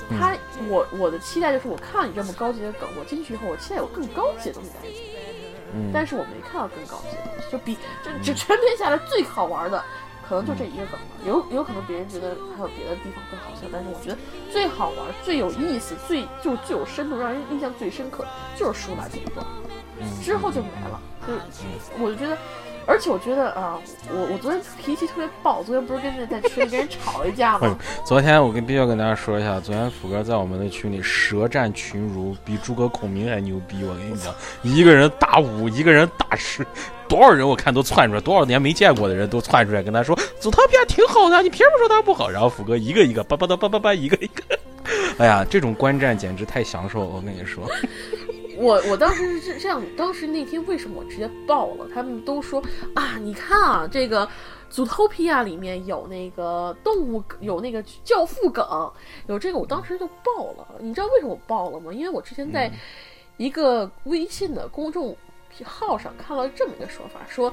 它，我我的期待就是，我看到你这么高级的梗，我进去以后，我期待有更高级的东西在一起。嗯，但是我没看到更高级的东西，就比这这全篇下来最好玩的，可能就这一个梗了，有有可能别人觉得还有别的地方更好笑，但是我觉得最好玩、最有意思、最就最有深度、让人印象最深刻就是舒拉这一段，之后就没了。就是我就觉得，而且我觉得啊，我我昨天脾气特别暴，昨天不是跟那在群里跟人吵了一架吗？昨天我跟必须要跟大家说一下，昨天福哥在我们的群里舌战群儒，比诸葛孔明还牛逼。我跟你讲，一个人打五，一个人打十，多少人我看都窜出来，多少年没见过的人都窜出来跟他说，祖特片挺好的，你凭什么说他不好？然后福哥一个一个叭叭叭叭叭叭，一个一个，哎呀，这种观战简直太享受了，我跟你说。我我当时是这这样，当时那天为什么我直接爆了？他们都说啊，你看啊，这个《Zootopia》里面有那个动物，有那个教父梗，有这个，我当时就爆了。你知道为什么我爆了吗？因为我之前在一个微信的公众号上看了这么一个说法，说，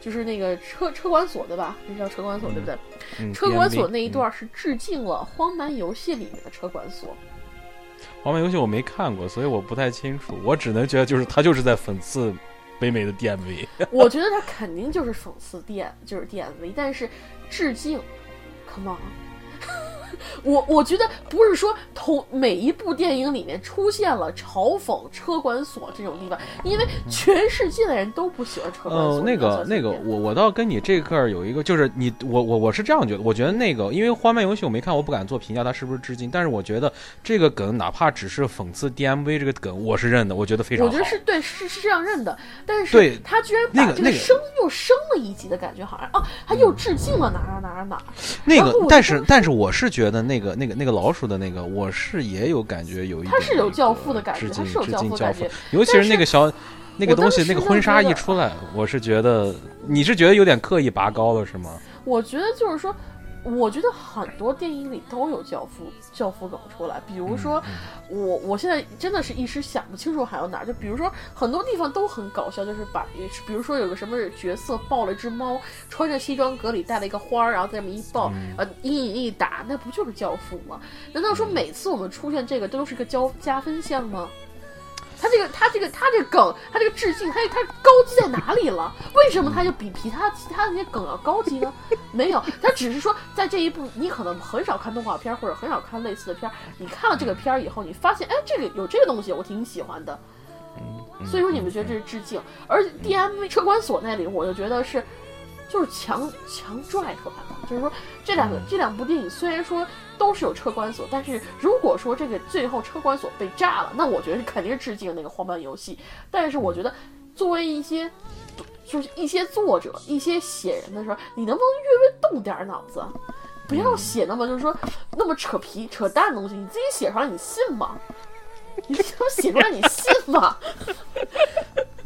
就是那个车车管所对吧？那叫车管所对不对？车管所那一段是致敬了《荒蛮游戏》里面的车管所。黄牌游戏我没看过，所以我不太清楚。我只能觉得就是他就是在讽刺北美的 DMV。我觉得他肯定就是讽刺 D，就是 DMV，但是致敬，Come on。我我觉得不是说同每一部电影里面出现了嘲讽车管所这种地方，因为全世界的人都不喜欢车管所。呃，那个那个，我我倒跟你这块儿有一个，就是你我我我是这样觉得，我觉得那个因为荒漫游戏我没看，我不敢做评价，它是不是致敬？但是我觉得这个梗哪怕只是讽刺 DMV 这个梗，我是认的，我觉得非常好。我觉得是对，是是这样认的。但是对他居然把这个升又升了一级的感觉，好像哦，他又致敬了哪儿哪儿哪儿。那个，但是但是我是觉得那个那个那个老鼠的那个，我是也有感觉有一点，他是有教父的感觉，致敬教父，尤其是那个小那个东西，那个婚纱一出来，我是觉得你是觉得有点刻意拔高了是吗？我觉得就是说。我觉得很多电影里都有教父教父梗出来，比如说我我现在真的是一时想不清楚还有哪儿，就比如说很多地方都很搞笑，就是把比如说有个什么角色抱了只猫，穿着西装革履带了一个花儿，然后在这么一抱，呃一打，那不就是教父吗？难道说每次我们出现这个都是个加加分项吗？他这个，他这个，他这个梗，他这个致敬，他他高级在哪里了？为什么他就比其他其他那些梗要高级呢？没有，他只是说在这一部，你可能很少看动画片或者很少看类似的片儿，你看了这个片儿以后，你发现，哎，这个有这个东西，我挺喜欢的。所以说你们觉得这是致敬，而 D M V 车管所那里，我就觉得是，就是强强拽出来的，就是说这两个这两部电影虽然说。都是有车管所，但是如果说这个最后车管所被炸了，那我觉得肯定是致敬那个荒蛮游戏。但是我觉得，作为一些，就是一些作者、一些写人的时候，你能不能略微动点脑子，不要写那么就是说那么扯皮扯淡的东西，你自己写出来你信吗？你他妈写出来你信吗？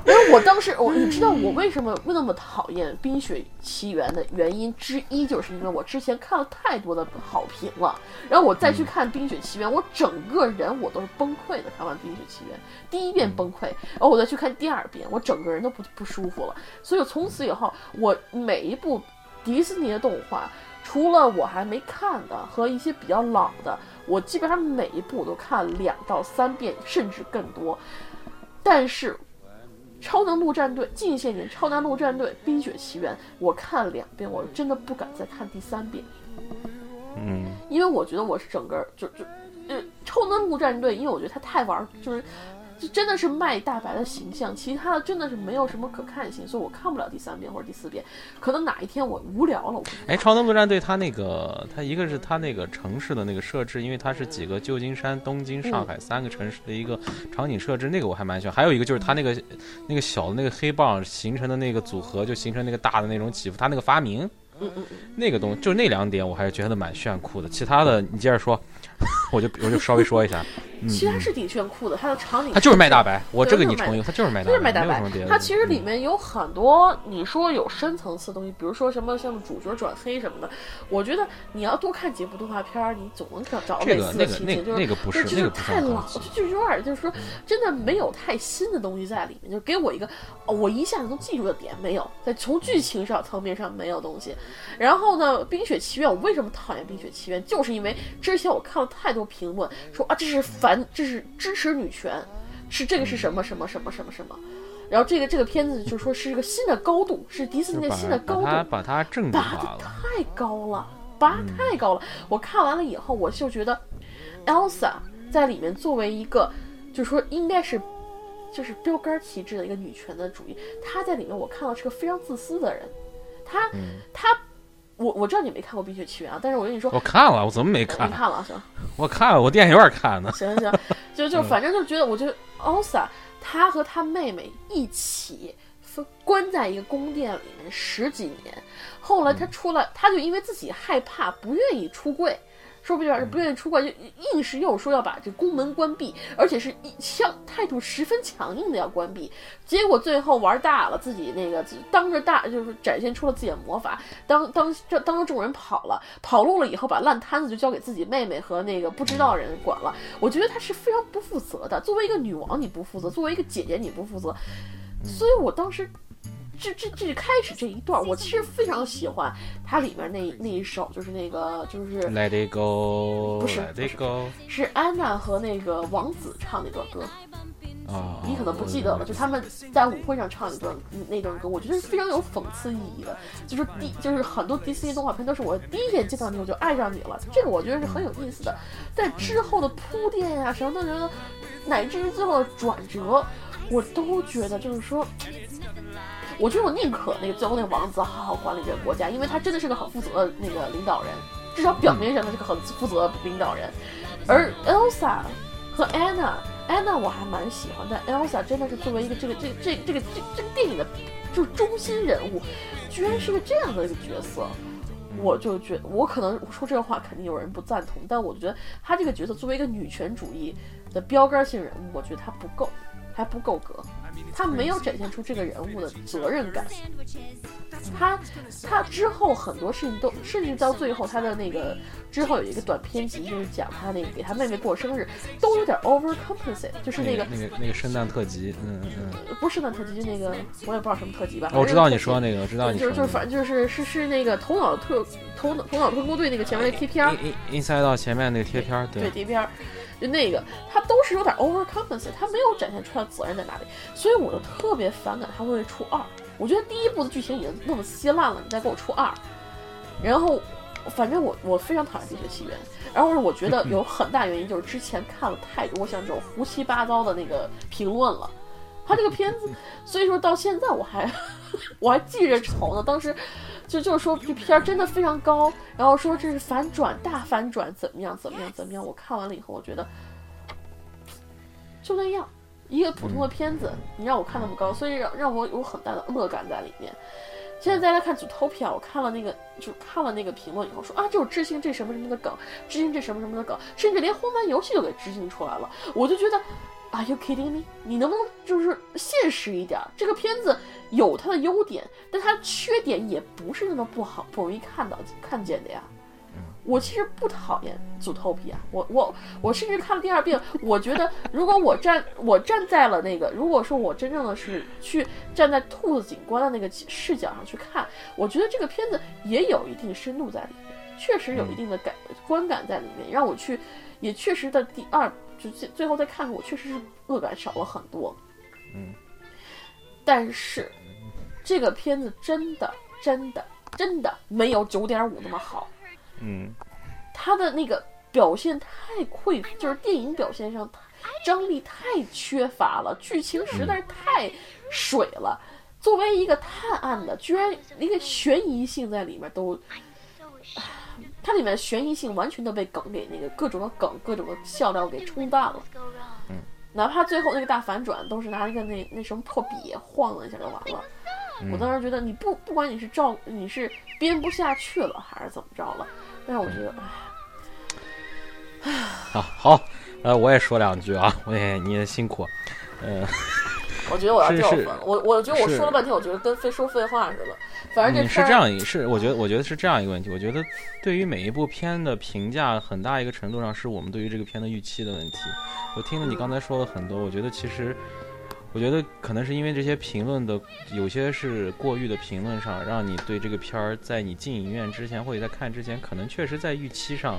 因为我当时，我你知道我为什么那么讨厌《冰雪奇缘》的原因之一，就是因为我之前看了太多的好评了，然后我再去看《冰雪奇缘》，我整个人我都是崩溃的。看完《冰雪奇缘》第一遍崩溃，然后我再去看第二遍，我整个人都不不舒服了。所以从此以后，我每一部迪士尼的动画，除了我还没看的和一些比较老的，我基本上每一部都看两到三遍，甚至更多。但是。超能陆战队近些年，超能陆战队冰雪奇缘，我看了两遍，我真的不敢再看第三遍。嗯，因为我觉得我是整个就就呃超能陆战队，因为我觉得他太玩，就是。就真的是卖大白的形象，其他的真的是没有什么可看性，所以我看不了第三遍或者第四遍。可能哪一天我无聊了，我哎，超能陆战队它那个，它一个是它那个城市的那个设置，因为它是几个旧金山、东京、上海三个城市的一个场景设置，那个我还蛮喜欢。还有一个就是它那个那个小的那个黑棒形成的那个组合，就形成那个大的那种起伏，它那个发明，嗯嗯，那个东就那两点我还是觉得蛮炫酷的。其他的你接着说。我就我就稍微说一下，其实是挺炫酷的，它的场景它就是卖大白，我这个你承认，它就是卖大白就是卖大白。它其实里面有很多你说有深层次的东西，比如说什么像主角转黑什么的，我觉得你要多看几部动画片，你总能找找类似的情节。就是那个不是，就是太老，就就有点就是说真的没有太新的东西在里面，就给我一个我一下子能记住的点没有，在从剧情上层面上没有东西。然后呢，《冰雪奇缘》我为什么讨厌《冰雪奇缘》，就是因为之前我看了太多评论说啊，这是反，这是支持女权，是这个是什么什么什么什么什么，然后这个这个片子就说是一个新的高度，是迪士尼的新的高度，把它把它正拔。太高了，拔嗯太高了。我看完了以后，我就觉得 Elsa 在里面作为一个，就是说应该是就是标杆旗帜的一个女权的主义，她在里面我看到是个非常自私的人。她嗯她，我我知道你没看过《冰雪奇缘》啊，但是我跟你说，我看了，我怎么没看你看？了是吧我看了，我电影院看的。行行行，就就嗯反正就觉得，我觉得 Elsa 她和她妹妹一起分关在一个宫殿里面十几年，后来嗯她出来，她就因为自己害怕，不愿意出柜。说不定是不愿意出关，就硬是又说要把这宫门关闭，而且是一强态度十分强硬的要关闭。结果最后玩大了，自己那个当着大就是展现出了自己的魔法，当当这当着众人跑了，跑路了以后，把烂摊子就交给自己妹妹和那个不知道的人管了。我觉得她是非常不负责的。作为一个女王，你不负责；作为一个姐姐，你不负责。所以我当时。这这这开始这一段，我其实非常喜欢它里面那那一首，就是那个就是 Let it go，不是 Let 不 it 是 go 是安娜和那个王子唱那段歌，啊！你可能不记得了，就他们在舞会上唱一段那段歌，我觉得是非常有讽刺意义的。就是第就是很多迪士尼动画片都是我第一眼见到你我就爱上你了，这个我觉得是很有意思的。在之后的铺垫呀、什么的，觉得乃至于最后的转折，我都觉得就是说。我觉得我宁可那个最后那个王子好好管理这个国家，因为他真的是个很负责的那个领导人，至少表面上他是个很负责的领导人。而 Elsa 和 Anna，Anna 我还蛮喜欢，但 Elsa 真的是作为一个这个这个这个这个这这个电影的就是中心人物，居然是个这样的一个角色。我就觉得，我可能说这个话肯定有人不赞同，但我觉得她这个角色作为一个女权主义的标杆性人物，我觉得她不够，还不够格，她没有展现出这个人物的责任感。他他之后很多事情都，甚至到最后他的那个之后有一个短篇集，就是讲他那个给他妹妹过生日，都有点 overcompensate，就是那个那个那个圣诞特辑，嗯嗯，不是圣诞特辑，就那个我也不知道什么特辑吧。哦我知道你说说那个，我知道你说就是就是。反正就是是是那个头脑特头脑头脑特工队那个前面那贴片儿，In Inside 到前面那个贴片儿，对贴片儿，就那个他都是有点 overcompensate，他没有展现出来责任在哪里，所以我就特别反感他会出二。我觉得第一部的剧情已经那么稀烂了，你再给我出二，然后反正我我非常讨厌《冰雪奇缘》，然后我觉得有很大原因就是之前看了太多像这种胡七八糟的那个评论了。他这个片子，所以说到现在我还 我还记着仇呢。当时就就是说这片儿真的非常高，然后说这是反转大反转，怎么样怎么样怎么样。我看完了以后，我觉得就那样，一个普通的片子，你让我看那么高，所以让让我有很大的恶感在里面。现在再来看《组 topi》啊》，我看了那个，就看了那个评论以后说啊，这有致敬这什么什么的梗，致敬这什么什么的梗，甚至连荒蛮游戏都给致敬出来了。我就觉得，Are you kidding me？你能不能就是现实一点？这个片子有它的优点，但它缺点也不是那么不好，不容易看到看见的呀。我其实不讨厌《Zootopia》，我我我甚至看了第二遍，我觉得如果我站我站在了那个，如果说我真正的是去站在兔子警官的那个视角上去看，我觉得这个片子也有一定深度在里面，确实有一定的感观感在里面，让我去，也确实的第二就最最后再看看，我确实是恶感少了很多。嗯，但是这个片子真的真的真的没有九点五那么好。嗯，他的那个表现太匮乏，就是电影表现上张力太缺乏了，剧情实在是太水了。作为一个探案的，居然一个悬疑性在里面都，它里面悬疑性完全都被梗给那个各种的梗、各种的笑料给冲淡了。嗯，哪怕最后那个大反转，都是拿一个那那什么破笔晃了一下就完了。我当时觉得你不不管你是照你是编不下去了还是怎么着了，但是我觉得，唉，好好，呃，我也说两句啊，我也你也辛苦，呃，我觉得我要掉粉了。我我觉得我说了半天，我觉得跟非说废话似的。反正这嗯，是这样一是，我觉得我觉得是这样一个问题。我觉得对于每一部片的评价，很大一个程度上是我们对于这个片的预期的问题。我听了你刚才说了很多，我觉得其实，我觉得可能是因为这些评论的有些是过誉的评论上，让你对这个片儿在你进影院之前或者在看之前，可能确实在预期上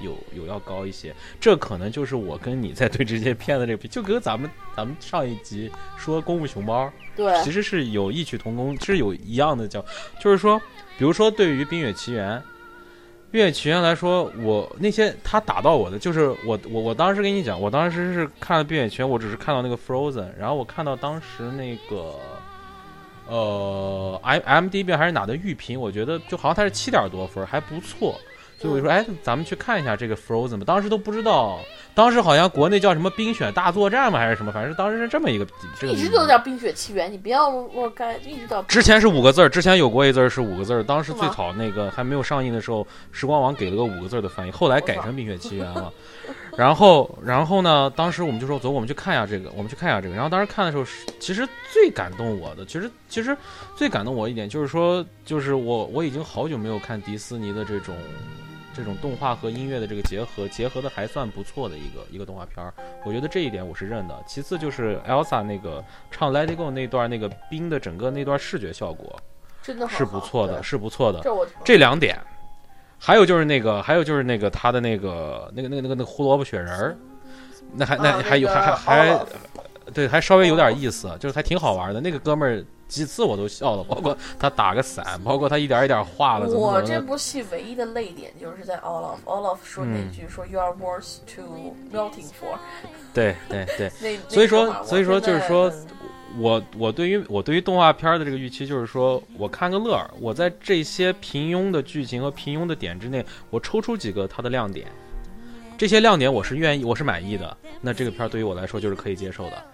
有有要高一些。这可能就是我跟你在对这些片子这个比，就跟咱们咱们上一集说《功夫熊猫》，对，其实是有异曲同工，是有一样的叫，就是说，比如说对于《冰雪奇缘》。《冰雪奇缘》来说，我那些他打到我的，就是我我我当时跟你讲，我当时是看了《冰雪奇缘》，我只是看到那个 Frozen，然后我看到当时那个，呃，M M D B 还是哪的预评，我觉得就好像它是七点多分，还不错。所以我就说，哎，咱们去看一下这个 Frozen 吧。当时都不知道，当时好像国内叫什么《冰雪大作战》嘛，还是什么，反正当时是这么一个。这个一直都叫《冰雪奇缘》，你不要我改，一直到。之前是五个字儿，之前有过一字是五个字儿。当时最早那个还没有上映的时候，时光网给了个五个字的翻译，后来改成《冰雪奇缘》了。然后，然后呢，当时我们就说，走，我们去看一下这个，我们去看一下这个。然后当时看的时候，其实最感动我的，其实其实最感动我一点就是说，就是我我已经好久没有看迪士尼的这种。这种动画和音乐的这个结合，结合的还算不错的一个一个动画片儿，我觉得这一点我是认的。其次就是 Elsa 那个唱 Let It Go 那段那个冰的整个那段视觉效果，真的是不错的，是不错的。这我这两点，还有就是那个，还有就是那个他的那个那个那个那个那个胡萝卜雪人儿，那还那还有还还还对，还稍微有点意思，就是还挺好玩的。那个哥们儿。几次我都笑了，包括他打个伞，包括他一点一点画了。我这部戏唯一的泪点就是在 Olaf Olaf 说那句说 You are worth to melting for。对对对，所以说所以说就是说，我我对于我对于动画片的这个预期就是说我看个乐儿，我在这些平庸的剧情和平庸的点之内，我抽出几个它的亮点，这些亮点我是愿意我是满意的，那这个片儿对于我来说就是可以接受的。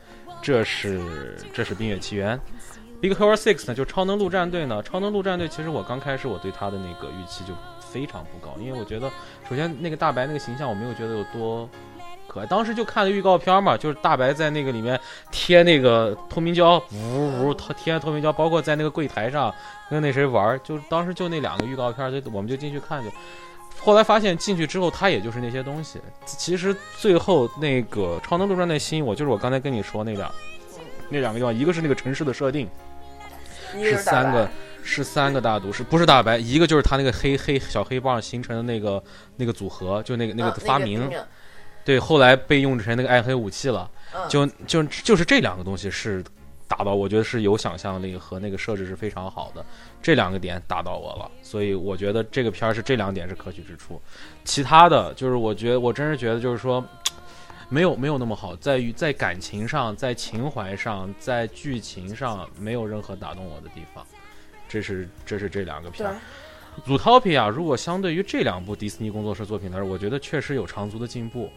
这是这是《冰雪奇缘》。Big Hero Six 呢，就超能陆战队呢。超能陆战队其实我刚开始我对他的那个预期就非常不高，因为我觉得首先那个大白那个形象我没有觉得有多可爱。当时就看了预告片嘛，就是大白在那个里面贴那个透明胶，呜呜贴透明胶，包括在那个柜台上跟那谁玩，就当时就那两个预告片，就我们就进去看就。后来发现进去之后，他也就是那些东西。其实最后那个超能陆战队吸引我，就是我刚才跟你说那两那两个地方，一个是那个城市的设定。是三个，是三个大毒，是不是大白？一个就是他那个黑黑小黑棒形成的那个那个组合，就那个那个发明，对，后来被用成那个暗黑武器了。就就就是这两个东西是打到，我觉得是有想象力和那个设置是非常好的，这两个点打到我了，所以我觉得这个片儿是这两点是可取之处。其他的就是我觉得我真是觉得就是说。没有没有那么好，在于在感情上，在情怀上，在剧情上没有任何打动我的地方，这是这是这两个片儿。《Zootopia》如果相对于这两部迪士尼工作室作品来说，我觉得确实有长足的进步。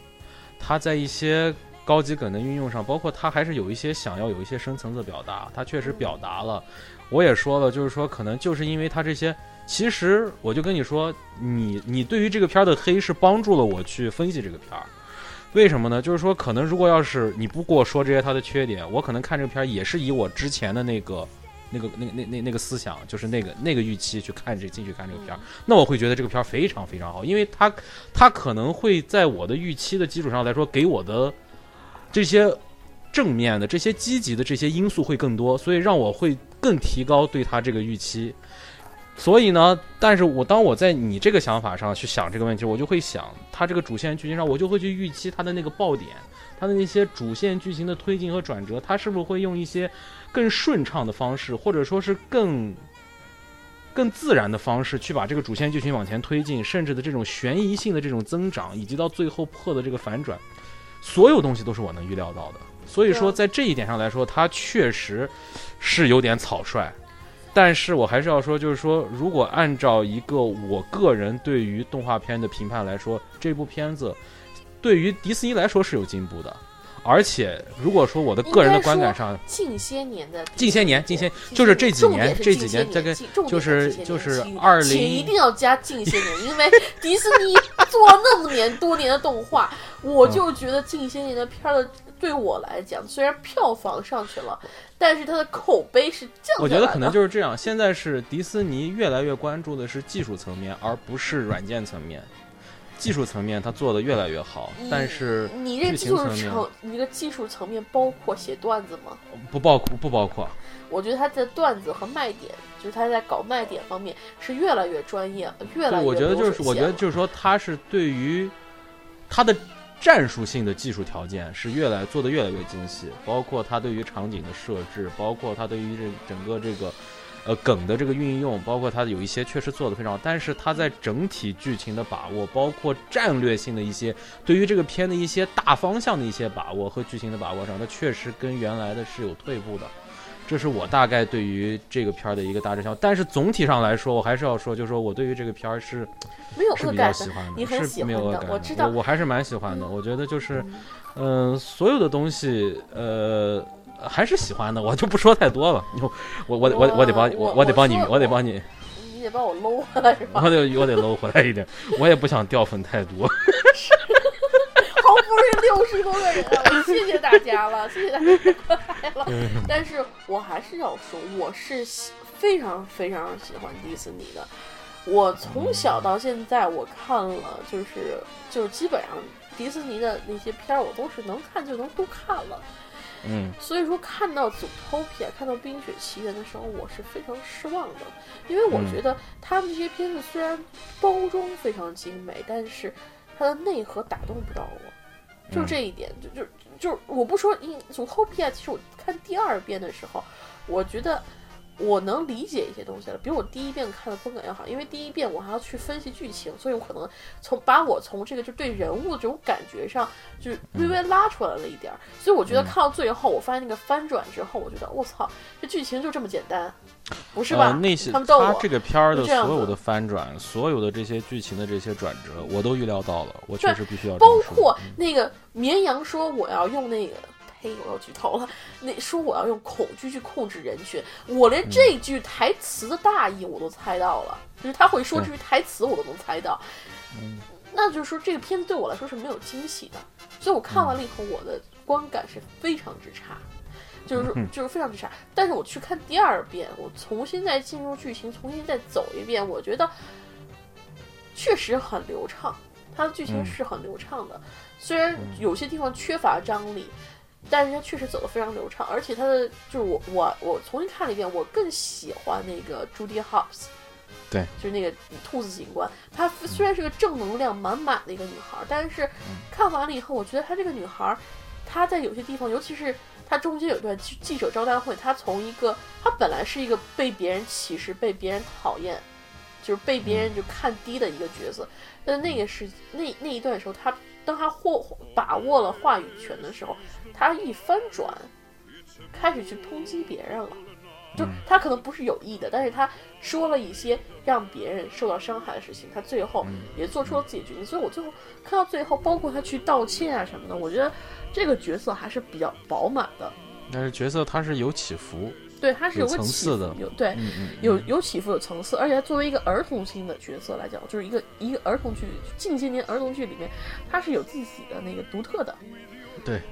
它在一些高级梗的运用上，包括它还是有一些想要有一些深层次表达，它确实表达了。我也说了，就是说可能就是因为它这些，其实我就跟你说，你你对于这个片儿的黑是帮助了我去分析这个片儿。为什么呢？就是说，可能如果要是你不给我说这些他的缺点，我可能看这个片儿也是以我之前的那个、那个、那、那、那、那个思想，就是那个、那个预期去看这进去看这个片儿，那我会觉得这个片儿非常非常好，因为它它可能会在我的预期的基础上来说，给我的这些正面的、这些积极的这些因素会更多，所以让我会更提高对他这个预期。所以呢，但是我当我在你这个想法上去想这个问题，我就会想，它这个主线剧情上，我就会去预期它的那个爆点，它的那些主线剧情的推进和转折，它是不是会用一些更顺畅的方式，或者说是更更自然的方式去把这个主线剧情往前推进，甚至的这种悬疑性的这种增长，以及到最后破的这个反转，所有东西都是我能预料到的。所以说，在这一点上来说，它确实是有点草率。但是我还是要说，就是说，如果按照一个我个人对于动画片的评判来说，这部片子对于迪士尼来说是有进步的。而且，如果说我的个人的观感上，近些年的近些年，近些就是这几年，这几年这个就是就是二零，一定要加近些年，因为迪士尼做了那么年多年的动画，我就觉得近些年的片儿的。对我来讲，虽然票房上去了，但是它的口碑是降。我觉得可能就是这样。现在是迪士尼越来越关注的是技术层面，而不是软件层面。技术层面它做的越来越好，但是你这剧技术层面，你这个技术层面包括写段子吗？不包括不包括。我觉得他的段子和卖点，就是他在搞卖点方面是越来越专业，越来，越我觉得就是，我觉得就是说，他是对于他的战术性的技术条件是越来做的越来越精细，包括他对于场景的设置，包括他对于这整个这个呃梗的这个运用，包括他有一些确实做的非常好，但是他在整体剧情的把握，包括战略性的一些对于这个片的一些大方向的一些把握和剧情的把握上，它确实跟原来的是有退步的。这是我大概对于这个片儿的一个大致想，但是总体上来说，我还是要说，就是说我对于这个片儿是没有是比较恶感的。喜欢的，你很喜是没有恶感我知道我还是蛮喜欢的。我觉得就是，嗯、所有的东西，呃，还是喜欢的，我就不说太多了。我我我我我得帮我我得帮你我我得帮你你得帮我搂回来是吧？我得我得搂回来一点，我也不想掉粉太多。好 不容易六十多个人啊，谢谢大家了，谢谢大家了。但是我还是要说，我是喜非常非常喜欢迪士尼的。我从小到现在，我看了，就是就是基本上迪士尼的那些片儿，我都是能看就能都看了。嗯所以说，看到《祖托皮亚》、看到《冰雪奇缘》的时候，我是非常失望的，因为我嗯觉得他们这些片子虽然包装非常精美，但是它的内核打动不到我，就这一点，就就就我不说因《祖托皮亚》，其实我看第二遍的时候，我觉得。我能理解一些东西了，比我第一遍看的观感要好，因为第一遍我还要去分析剧情，所以我可能从把我从这个就对人物这种感觉上，就是微微拉出来了一点儿。所以我觉得嗯看到最后，我发现那个翻转之后，我觉得我操，这剧情就这么简单，不是吧？呃、那些他们逗我他这个片儿的所有的翻转，所有的这些剧情的这些转折，我都预料到了，我确实必须要包括嗯那个绵羊说我要用那个。呸！我要剧透了。那说我要用恐惧去控制人群，我连这句台词的大意我都猜到了，就是他会说这句台词我都能猜到。嗯那就是说这个片子对我来说是没有惊喜的，所以我看完了以后，我的观感是非常之差，就是就是非常之差。但是我去看第二遍，我重新再进入剧情，重新再走一遍，我觉得确实很流畅，它的剧情嗯是很流畅的，虽然有些地方缺乏张力。但是它确实走得非常流畅，而且它的就是我我我重新看了一遍，我更喜欢那个朱迪· Hobbs，对，就是那个兔子警官。她虽然是个正能量满满的一个女孩，但是看完了以后，我觉得她这个女孩，她在有些地方，尤其是她中间有一段记记者招待会，她从一个她本来是一个被别人歧视、被别人讨厌，就是被别人就看低的一个角色，但那个是那那一段时候，她当她获把握了话语权的时候。他一翻转，开始去抨击别人了，就他可能不是有意的，但是他说了一些让别人受到伤害的事情，他最后也做出了自己的决定。所以我最后看到最后，包括他去道歉啊什么的，我觉得这个角色还是比较饱满的。但是角色他是有起伏，对，他是有个起伏层次的有对。嗯嗯，有有起伏有层次，而且他作为一个儿童性的角色来讲，就是一个一个儿童剧，近些年儿童剧里面，他是有自己的那个独特的，对，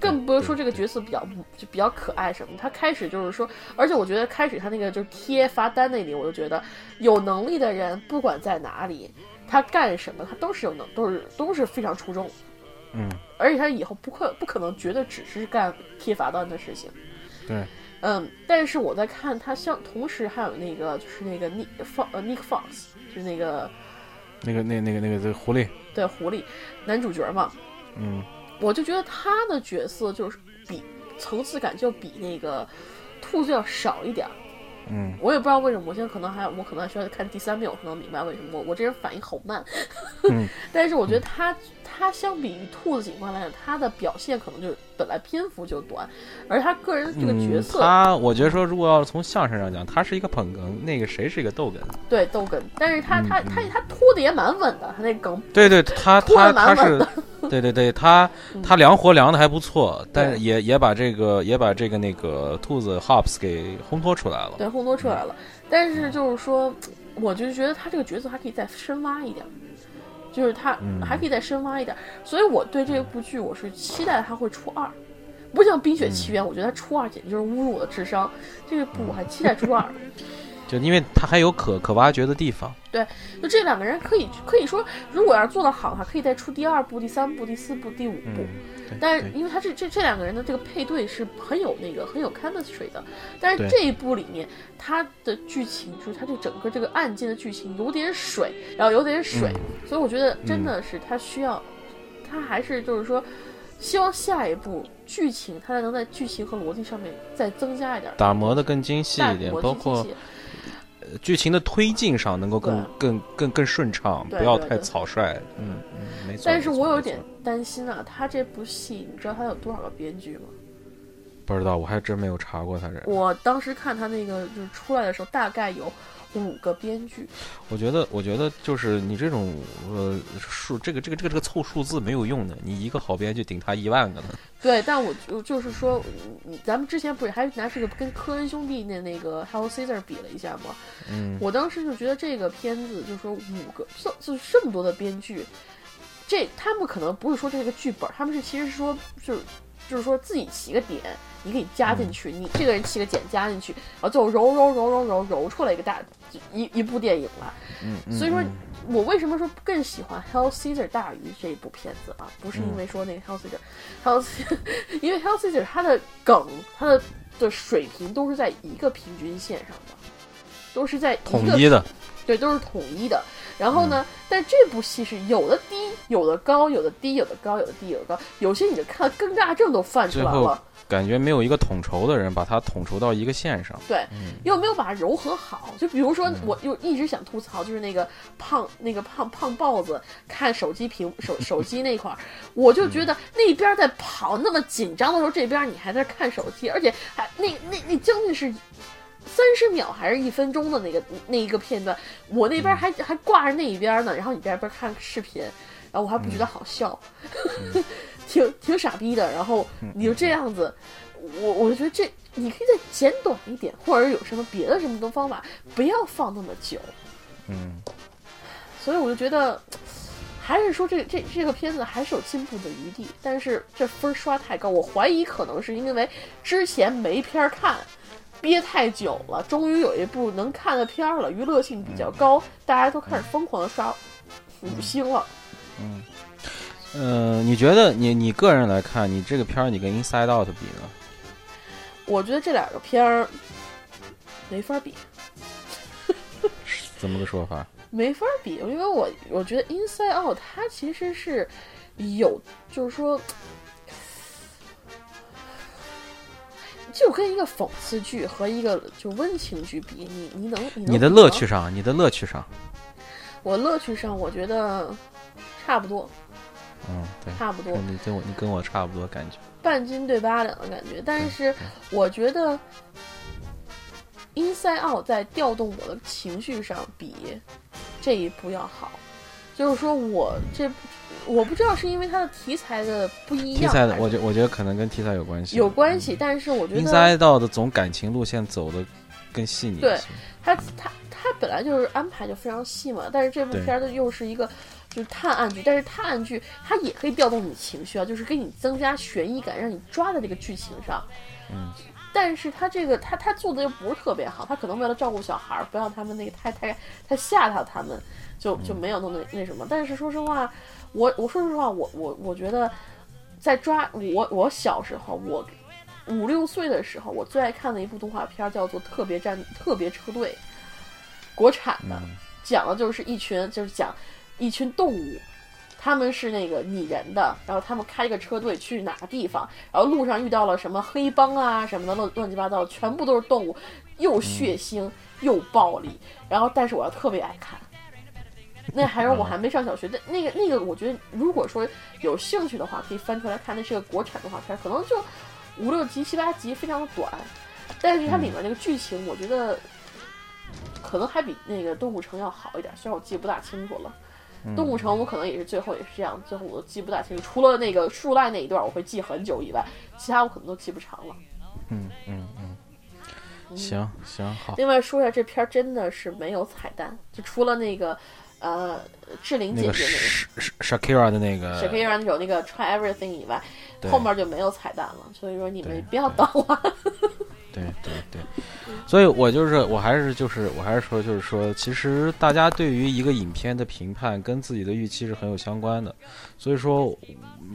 更不是说这个角色比较就比较可爱什么。他开始就是说，而且我觉得开始他那个就是贴罚单那里，我就觉得有能力的人不管在哪里，他干什么他都是有能，都是都是非常出众。嗯，而且他以后不可不可能觉得只是干贴罚单的事情。对，嗯，但是我在看他像，同时还有那个就是那个 Nick Fox，呃 Nick Fox，就是那个那个那那个那个这个狐狸，对狐狸男主角嘛，嗯我就觉得他的角色就是比层次感就比那个兔子要少一点儿。嗯我也不知道为什么，我现在可能还我可能还需要看第三遍，我才能明白为什么我我这人反应好慢。嗯 但是我觉得他他相比于兔子警官来讲，他的表现可能就本来篇幅就短，而他个人这个角嗯，色、他我觉得说，如果要是从相声上讲，他是一个捧哏，那个谁是一个逗哏，对逗哏，但是他、嗯他他嗯。他拖的也蛮稳的，他那梗对对，他他他是对对对，他嗯。他量活量的还不错，但是也也把这个也把这个那个兔子 Hops 给烘托出来了。对烘托出来了。但是就是说，我就觉得他这个角色还可以再深挖一点，就是他嗯还可以再深挖一点。所以我对这部剧我是期待他会出二，不像《冰雪奇缘》，我觉得他出二简直就是侮辱我的智商。这个部我还期待出二。就因为他还有可可挖掘的地方。对就这两个人可以可以说，如果要是做得好的话，可以再出第二部、第三部、第四部、第五部。嗯，但是因为他这这这两个人的这个配对是很有那个很有 chemistry 的，但是这一部里面他的剧情就是他这整个这个案件的剧情有点水，然后有点水，嗯所以我觉得真的是他需要，他还是就是说，希望下一步剧情他能在剧情和逻辑上面再增加一点。打磨的更精细一点，包括剧情的推进上能够更更更更顺畅，不要太草率。嗯嗯，没错。但是我有点担心啊，他这部戏你知道他有多少个编剧吗？不知道，我还真没有查过他这。我当时看他那个就是出来的时候，大概有五个编剧。我觉得，我觉得就是你这种呃数，这个这个这个这个凑数字没有用的，你一个好编剧顶他一万个呢。对，但我就就是说，嗯咱们之前不是还拿这个跟科恩兄弟那那个 Hell Caesar 比了一下吗？嗯，我当时就觉得这个片子就是说五个，就就是这么多的编剧，这他们可能不是说这个剧本，他们是其实是说就是就是说自己起个点，你可以加进去，你这个人起个点加进去，然后最后揉揉揉揉揉揉出来一个大一一部电影了。嗯嗯所以说嗯我为什么说更喜欢《Hell Caesar》大于这一部片子啊？不是因嗯为说那个《Hell Caesar》，Hell 因为《Hell Caesar》它的梗、它的的水平都是在一个平均线上的，都是在一个统一的，对，都是统一的。然后嗯呢，但这部戏是有的低，有的高，有的低，有的高，有的低，有的高，有些你就看尴尬症都犯出来了。感觉没有一个统筹的人把它统筹到一个线上。对，嗯又没有把它柔和好。就比如说，我又一直想吐槽，就是那个胖那个胖胖豹子看手机屏手 手机那块儿，我就觉得那边在跑那么紧张的时候，这边你还在看手机，而且还那那那将近是。三十秒还是一分钟的那个那一个片段，我那边还还挂着那一边呢，然后你在这边看视频，然后我还不觉得好笑，挺挺傻逼的。然后你就这样子，我我就觉得这你可以再剪短一点，或者有什么别的什么的方法，不要放那么久。嗯，所以我就觉得，还是说这这这个片子还是有进步的余地，但是这分儿刷太高，我怀疑可能是因为之前没片儿看，憋太久了，终于有一部能看的片儿了，娱乐性比较高，大家都开始疯狂的刷五星了。呃，你觉得你你个人来看，你这个片儿你跟 Inside Out 比呢？我觉得这两个片儿没法比。怎么个说法？没法比，因为我我觉得《Inside Out》它其实是有，就是说，就跟一个讽刺剧和一个就温情剧比，你你能你能你的乐趣，上，你的乐趣上，我乐趣上我觉得差不多，嗯，对，差不多，你跟我你跟我差不多感觉。半斤对八两的感觉。但是我觉得《Inside Out》在调动我的情绪上比这一部要好，就是说我这我不知道是因为它的题材的不一样，题材的，我觉我觉得可能跟题材有关系。有关系，但是我觉得 Inside Out 的总感情路线走的更细腻对些。它它它本来就是安排就非常细嘛，但是这部片儿的又是一个就是探案剧，但是探案剧它也可以调动你情绪啊，就是给你增加悬疑感，让你抓在这个剧情上。嗯，但是他这个他他做的又不是特别好，他可能为了照顾小孩儿，不让他们那个太太太吓到他们，就就没有弄那那什么。但是说实话，我我说实话，我我我觉得在抓我我小时候我。五六岁的时候，我最爱看的一部动画片儿叫做《特别战特别车队》，国产的，嗯讲的就是一群就是讲一群动物，他们是那个拟人的，然后他们开一个车队去哪个地方，然后路上遇到了什么黑帮啊什么的乱乱七八糟，全部都是动物，又血腥又暴力，然后但是我要特别爱看。那还是我还没上小学，那那个那个，我觉得如果说有兴趣的话，可以翻出来看。那是个国产动画片，可能就五六集、七八集，非常的短。但是它里面那个剧情，我觉得可能还比那个《动物城》要好一点，虽然我记不大清楚了。嗯。动物城我可能也是最后也是这样，最后我都记不大清楚，除了那个树赖那一段我会记很久以外，其他我可能都记不长了。嗯嗯嗯，行行好，另外说一下，这片儿真的是没有彩蛋，就除了那个呃志玲姐姐那个 Sh- Sh- Shakira 的那个 Shakira 那首那个 Try Everything 以外，后面就没有彩蛋了，所以说你们不要等了。对对对，所以我就是我还是就是我还是说就是说，其实大家对于一个影片的评判跟自己的预期是很有相关的。所以说，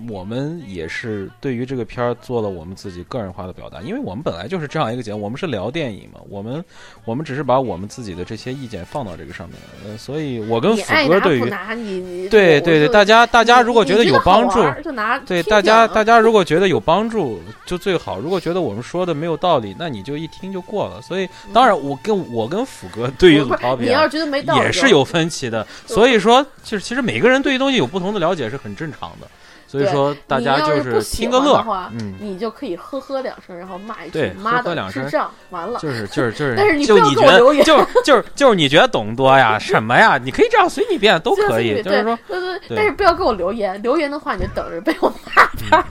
我们也是对于这个片儿做了我们自己个人化的表达，因为我们本来就是这样一个节目，我们是聊电影嘛，我们我们只是把我们自己的这些意见放到这个上面，呃，所以我跟虎哥对于对对对，大家大家如果觉得有帮助对大家，大家如果觉得有帮助就最好；如果觉得我们说的没有道理，那你就一听就过了。所以，当然，我跟我跟虎哥对于不是鲁超比啊你要是觉得没道理，也是有分歧的。所以说，就是其实每个人对于东西有不同的了解是很正常的。所以说，大家就是听个乐的话，嗯，你就可以呵呵两声，然后骂一对句“妈的智障”，完了。就是就是就是，但是你不要就你觉给我留言得就是就是就是你觉得懂多呀？什么呀？你可以这样随你便都可以，就是说。对对对但是不要给我留言，留言的话你就等着被我骂他。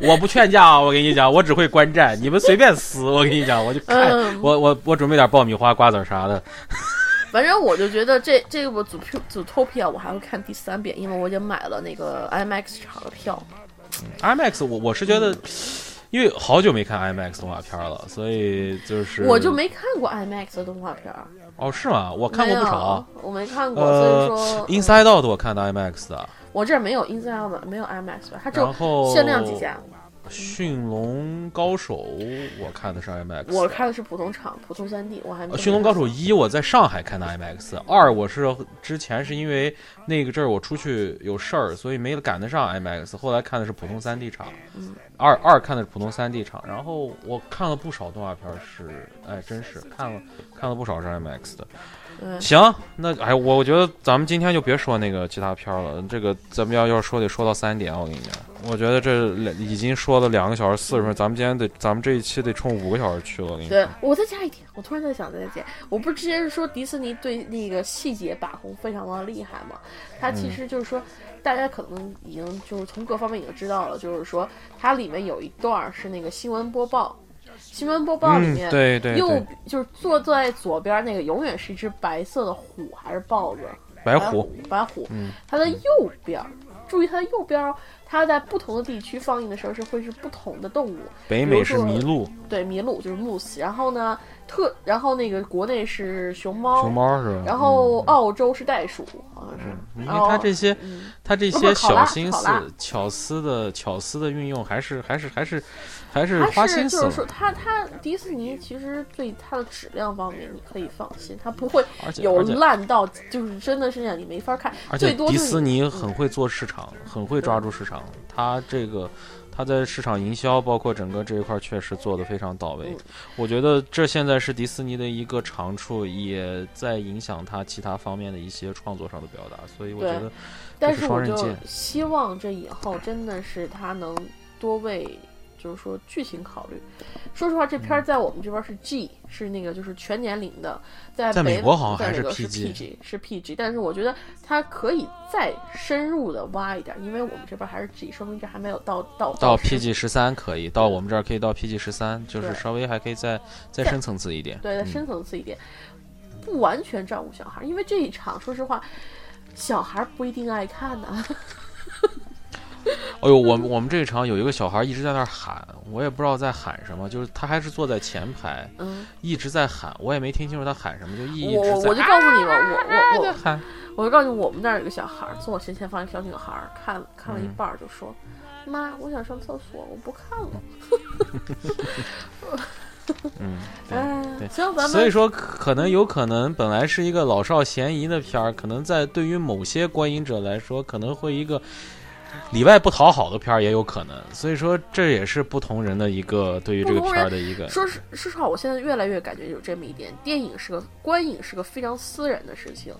我不劝架啊，我跟你讲，我只会观战，你们随便撕。我跟你讲，我就看，嗯我我我准备点爆米花、瓜子啥的。反正我就觉得这这部《祖祖 Topia》我还会看第三遍，因为我已经买了那个 IMAX 场的票。IMAX，我我是觉得，因为好久没看 IMAX 动画片了，所以就是我就没看过 IMAX 的动画片儿，哦，是吗？我看过不少。没，我没看过，呃所以说嗯，Inside Out 我看到 IMAX 的，我这儿没有 Inside Out，没有 IMAX 吧？它只有限量几家。驯龙高手我看的是 IMAX，我看的是普通场，普通三 D，我还没。呃驯龙高手一我在上海看的 IMAX，二我是之前是因为那个阵儿我出去有事儿，所以没赶得上 IMAX，后来看的是普通三 D 场，嗯二二看的是普通三 D 场，然后我看了不少动画片儿，是哎真是看了看了不少是 IMAX 的。对行，那哎，我我觉得咱们今天就别说那个其他片儿了，这个咱们要要说得说到三点，我跟你讲，我觉得这两已经说了两个小时四十分，咱们今天得咱们这一期得冲五个小时去了，我跟你对。，我再加一点，我突然在想再加，我不是之前是说迪士尼对那个细节把控非常的厉害嘛？它嗯其实就是说，大家可能已经就是从各方面已经知道了，就是说它里面有一段儿是那个新闻播报，新闻播报里嗯，面、对对右，就是坐在左边那个永远是一只白色的虎还是豹子？白虎。虎，，白虎，嗯。它的右边儿，注意它的右边，它在不同的地区放映的时候是会是不同的动物，北美是麋鹿、对，麋鹿就是 moose，然后呢特，然后那个国内是熊猫，熊猫是吧？然后澳洲是袋鼠，好像是，嗯，因为它这些嗯，它这些小心思、巧思的巧思的运用，还是还是还是还是花心思了就是说，它它迪士尼其实对它的质量方面你可以放心，它不会有烂到就是真的是让你没法看，而且迪士尼嗯很会做市场，很会抓住市场。它这个，它在市场营销，包括整个这一块，确实做得非常到位嗯。我觉得这现在是迪士尼的一个长处，也在影响他其他方面的一些创作上的表达。所以我觉得，但是是我就希望这以后真的是他能多为，就是说剧情考虑。说实话，这片儿在我们这边是 G，、是那个就是全年龄的，在在美国好像还是在美国是 PG 是 PG，但是我觉得它可以再深入的挖一点，因为我们这边还是 G，说明这还没有到到到 PG 十三可以，到我们这儿可以到 PG 十三，就是稍微还可以再再再深层次一点。对，再嗯深层次一点，不完全照顾小孩，因为这一场说实话，小孩不一定爱看呢、哎呦，我们我们这一场有一个小孩一直在那儿喊，我也不知道在喊什么，就是他还是坐在前排，嗯，一直在喊，我也没听清楚他喊什么，就一我直在我就告诉你吧，我我我喊。我就告诉你，我们那儿有个小孩儿，坐我斜前方一个小女孩儿，看看了一半儿就说：“妈，我想上厕所，我不看了。嗯，对哎对，行，咱们所以说可能有可能本来是一个老少咸宜的片儿，可能在对于某些观影者来说，可能会一个里外不讨好的片儿也有可能。所以说这也是不同人的一个对于这个片儿的一个。说实说实话，我现在越来越感觉有这么一点，电影是个观影是个非常私人的事情，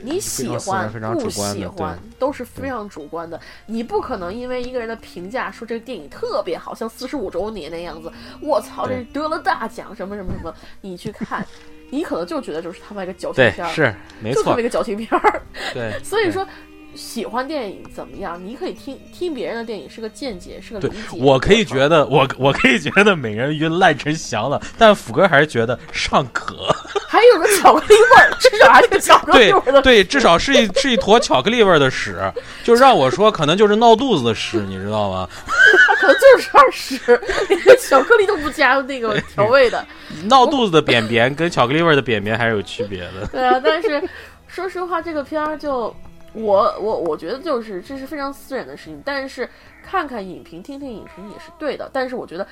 你喜欢非常不主观的喜欢都是非常主观的，你不可能因为一个人的评价说这个电影特别好，像四十五周年那样子，我操，这得了大奖什么什么什么，你去看，你可能就觉得就是他妈一个矫情片，儿，是没错就这么一，个矫情片儿。对所以说，喜欢电影怎么样？你可以听听别人的电影，是个见解，是个对理解。我可以觉得，我我可以觉得美人鱼烂成翔了，但福哥还是觉得尚可。还有个巧克力味儿，至少还是个巧克力味儿的。对，至少是一是一坨巧克力味儿的屎，就让我说可能就是闹肚子的屎，你知道吗？他可可能就是二屎，连巧克力都不加那个调味的。闹肚子的便便跟巧克力味儿的便便还是有区别的。对啊，但是说实话，这个片儿就我我我觉得就是这是非常私人的事情，但是看看影评、听听影评也是对的。但是我觉得。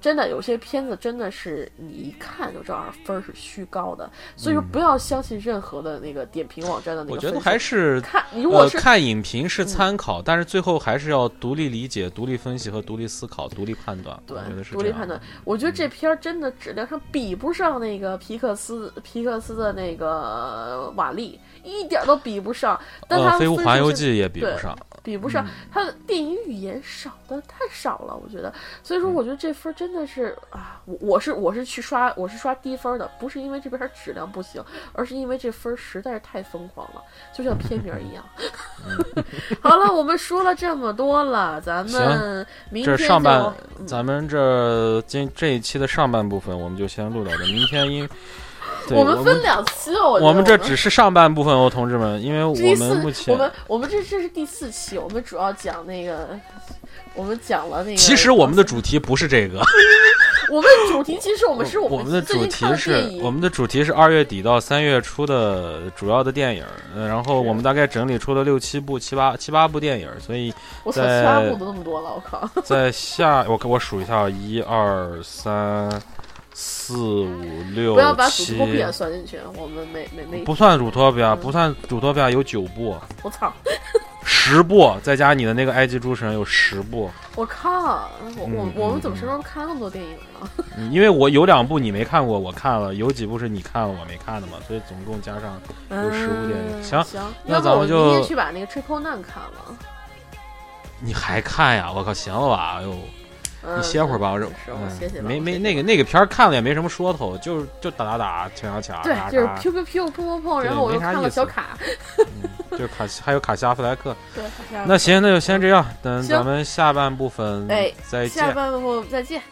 真的有些片子真的是你一看就知道分儿是虚高的，所以说不要相信任何的那个点评网站的那个。我觉得还是看，如果是看影评是参考，但是最后还是要独立理解、独立分析和独立思考、独立判断。对，是独立判断。我觉得这片儿真的质量上比不上那个皮克斯皮克斯的那个瓦力，一点都比不上。但呃，《飞屋环游记》也比不上。比不上他的电影语言少的太少了，我觉得，所以说我觉得这分真的是啊，我我是我是去刷我是刷低分的，不是因为这边质量不行，而是因为这分实在是太疯狂了，就像片名一样。好了，我们说了这么多了，咱们明天这上半咱们这今这一期的上半部分我们就先录到这，明天因。我们分两期哦，我们这只是上半部分哦，同志们，因为我们目前我们我们这这是第四期，我们主要讲那个，我们讲了那个。其实我们的主题不是这个，我们主题其实我们是我们的主题是我们的主题是二月底到三月初的主要的电影，然后我们大概整理出了六七部、七八七八部电影，所以我操，七八部都那么多了，我靠！在下我我数一下，一二三。四五六不要把《主托比亚》算进去，我们没没没不算《主托比亚》，不算《主托比亚》有九部。我操，十部再加你的那个埃及诸神有十部。我靠，我我我们怎么什么时候看那么多电影呢？因为我有两部你没看过，我看了；有几部是你看了我没看的嘛，所以总共加上有十部电影。行行，那咱们就明天去把那个《Triple Nine》看了。你还看呀？我靠，行了吧？哎呦。你歇会儿吧，我嗯，没没那个那个片儿看了也没什么说头，就就打打打，抢抢抢，对，就是 Q Q Q 碰碰碰，然后我又看了小卡，就卡西还有卡西阿弗莱克，对，那行，那就先这样，等咱们下半部分再见，下半部分再见。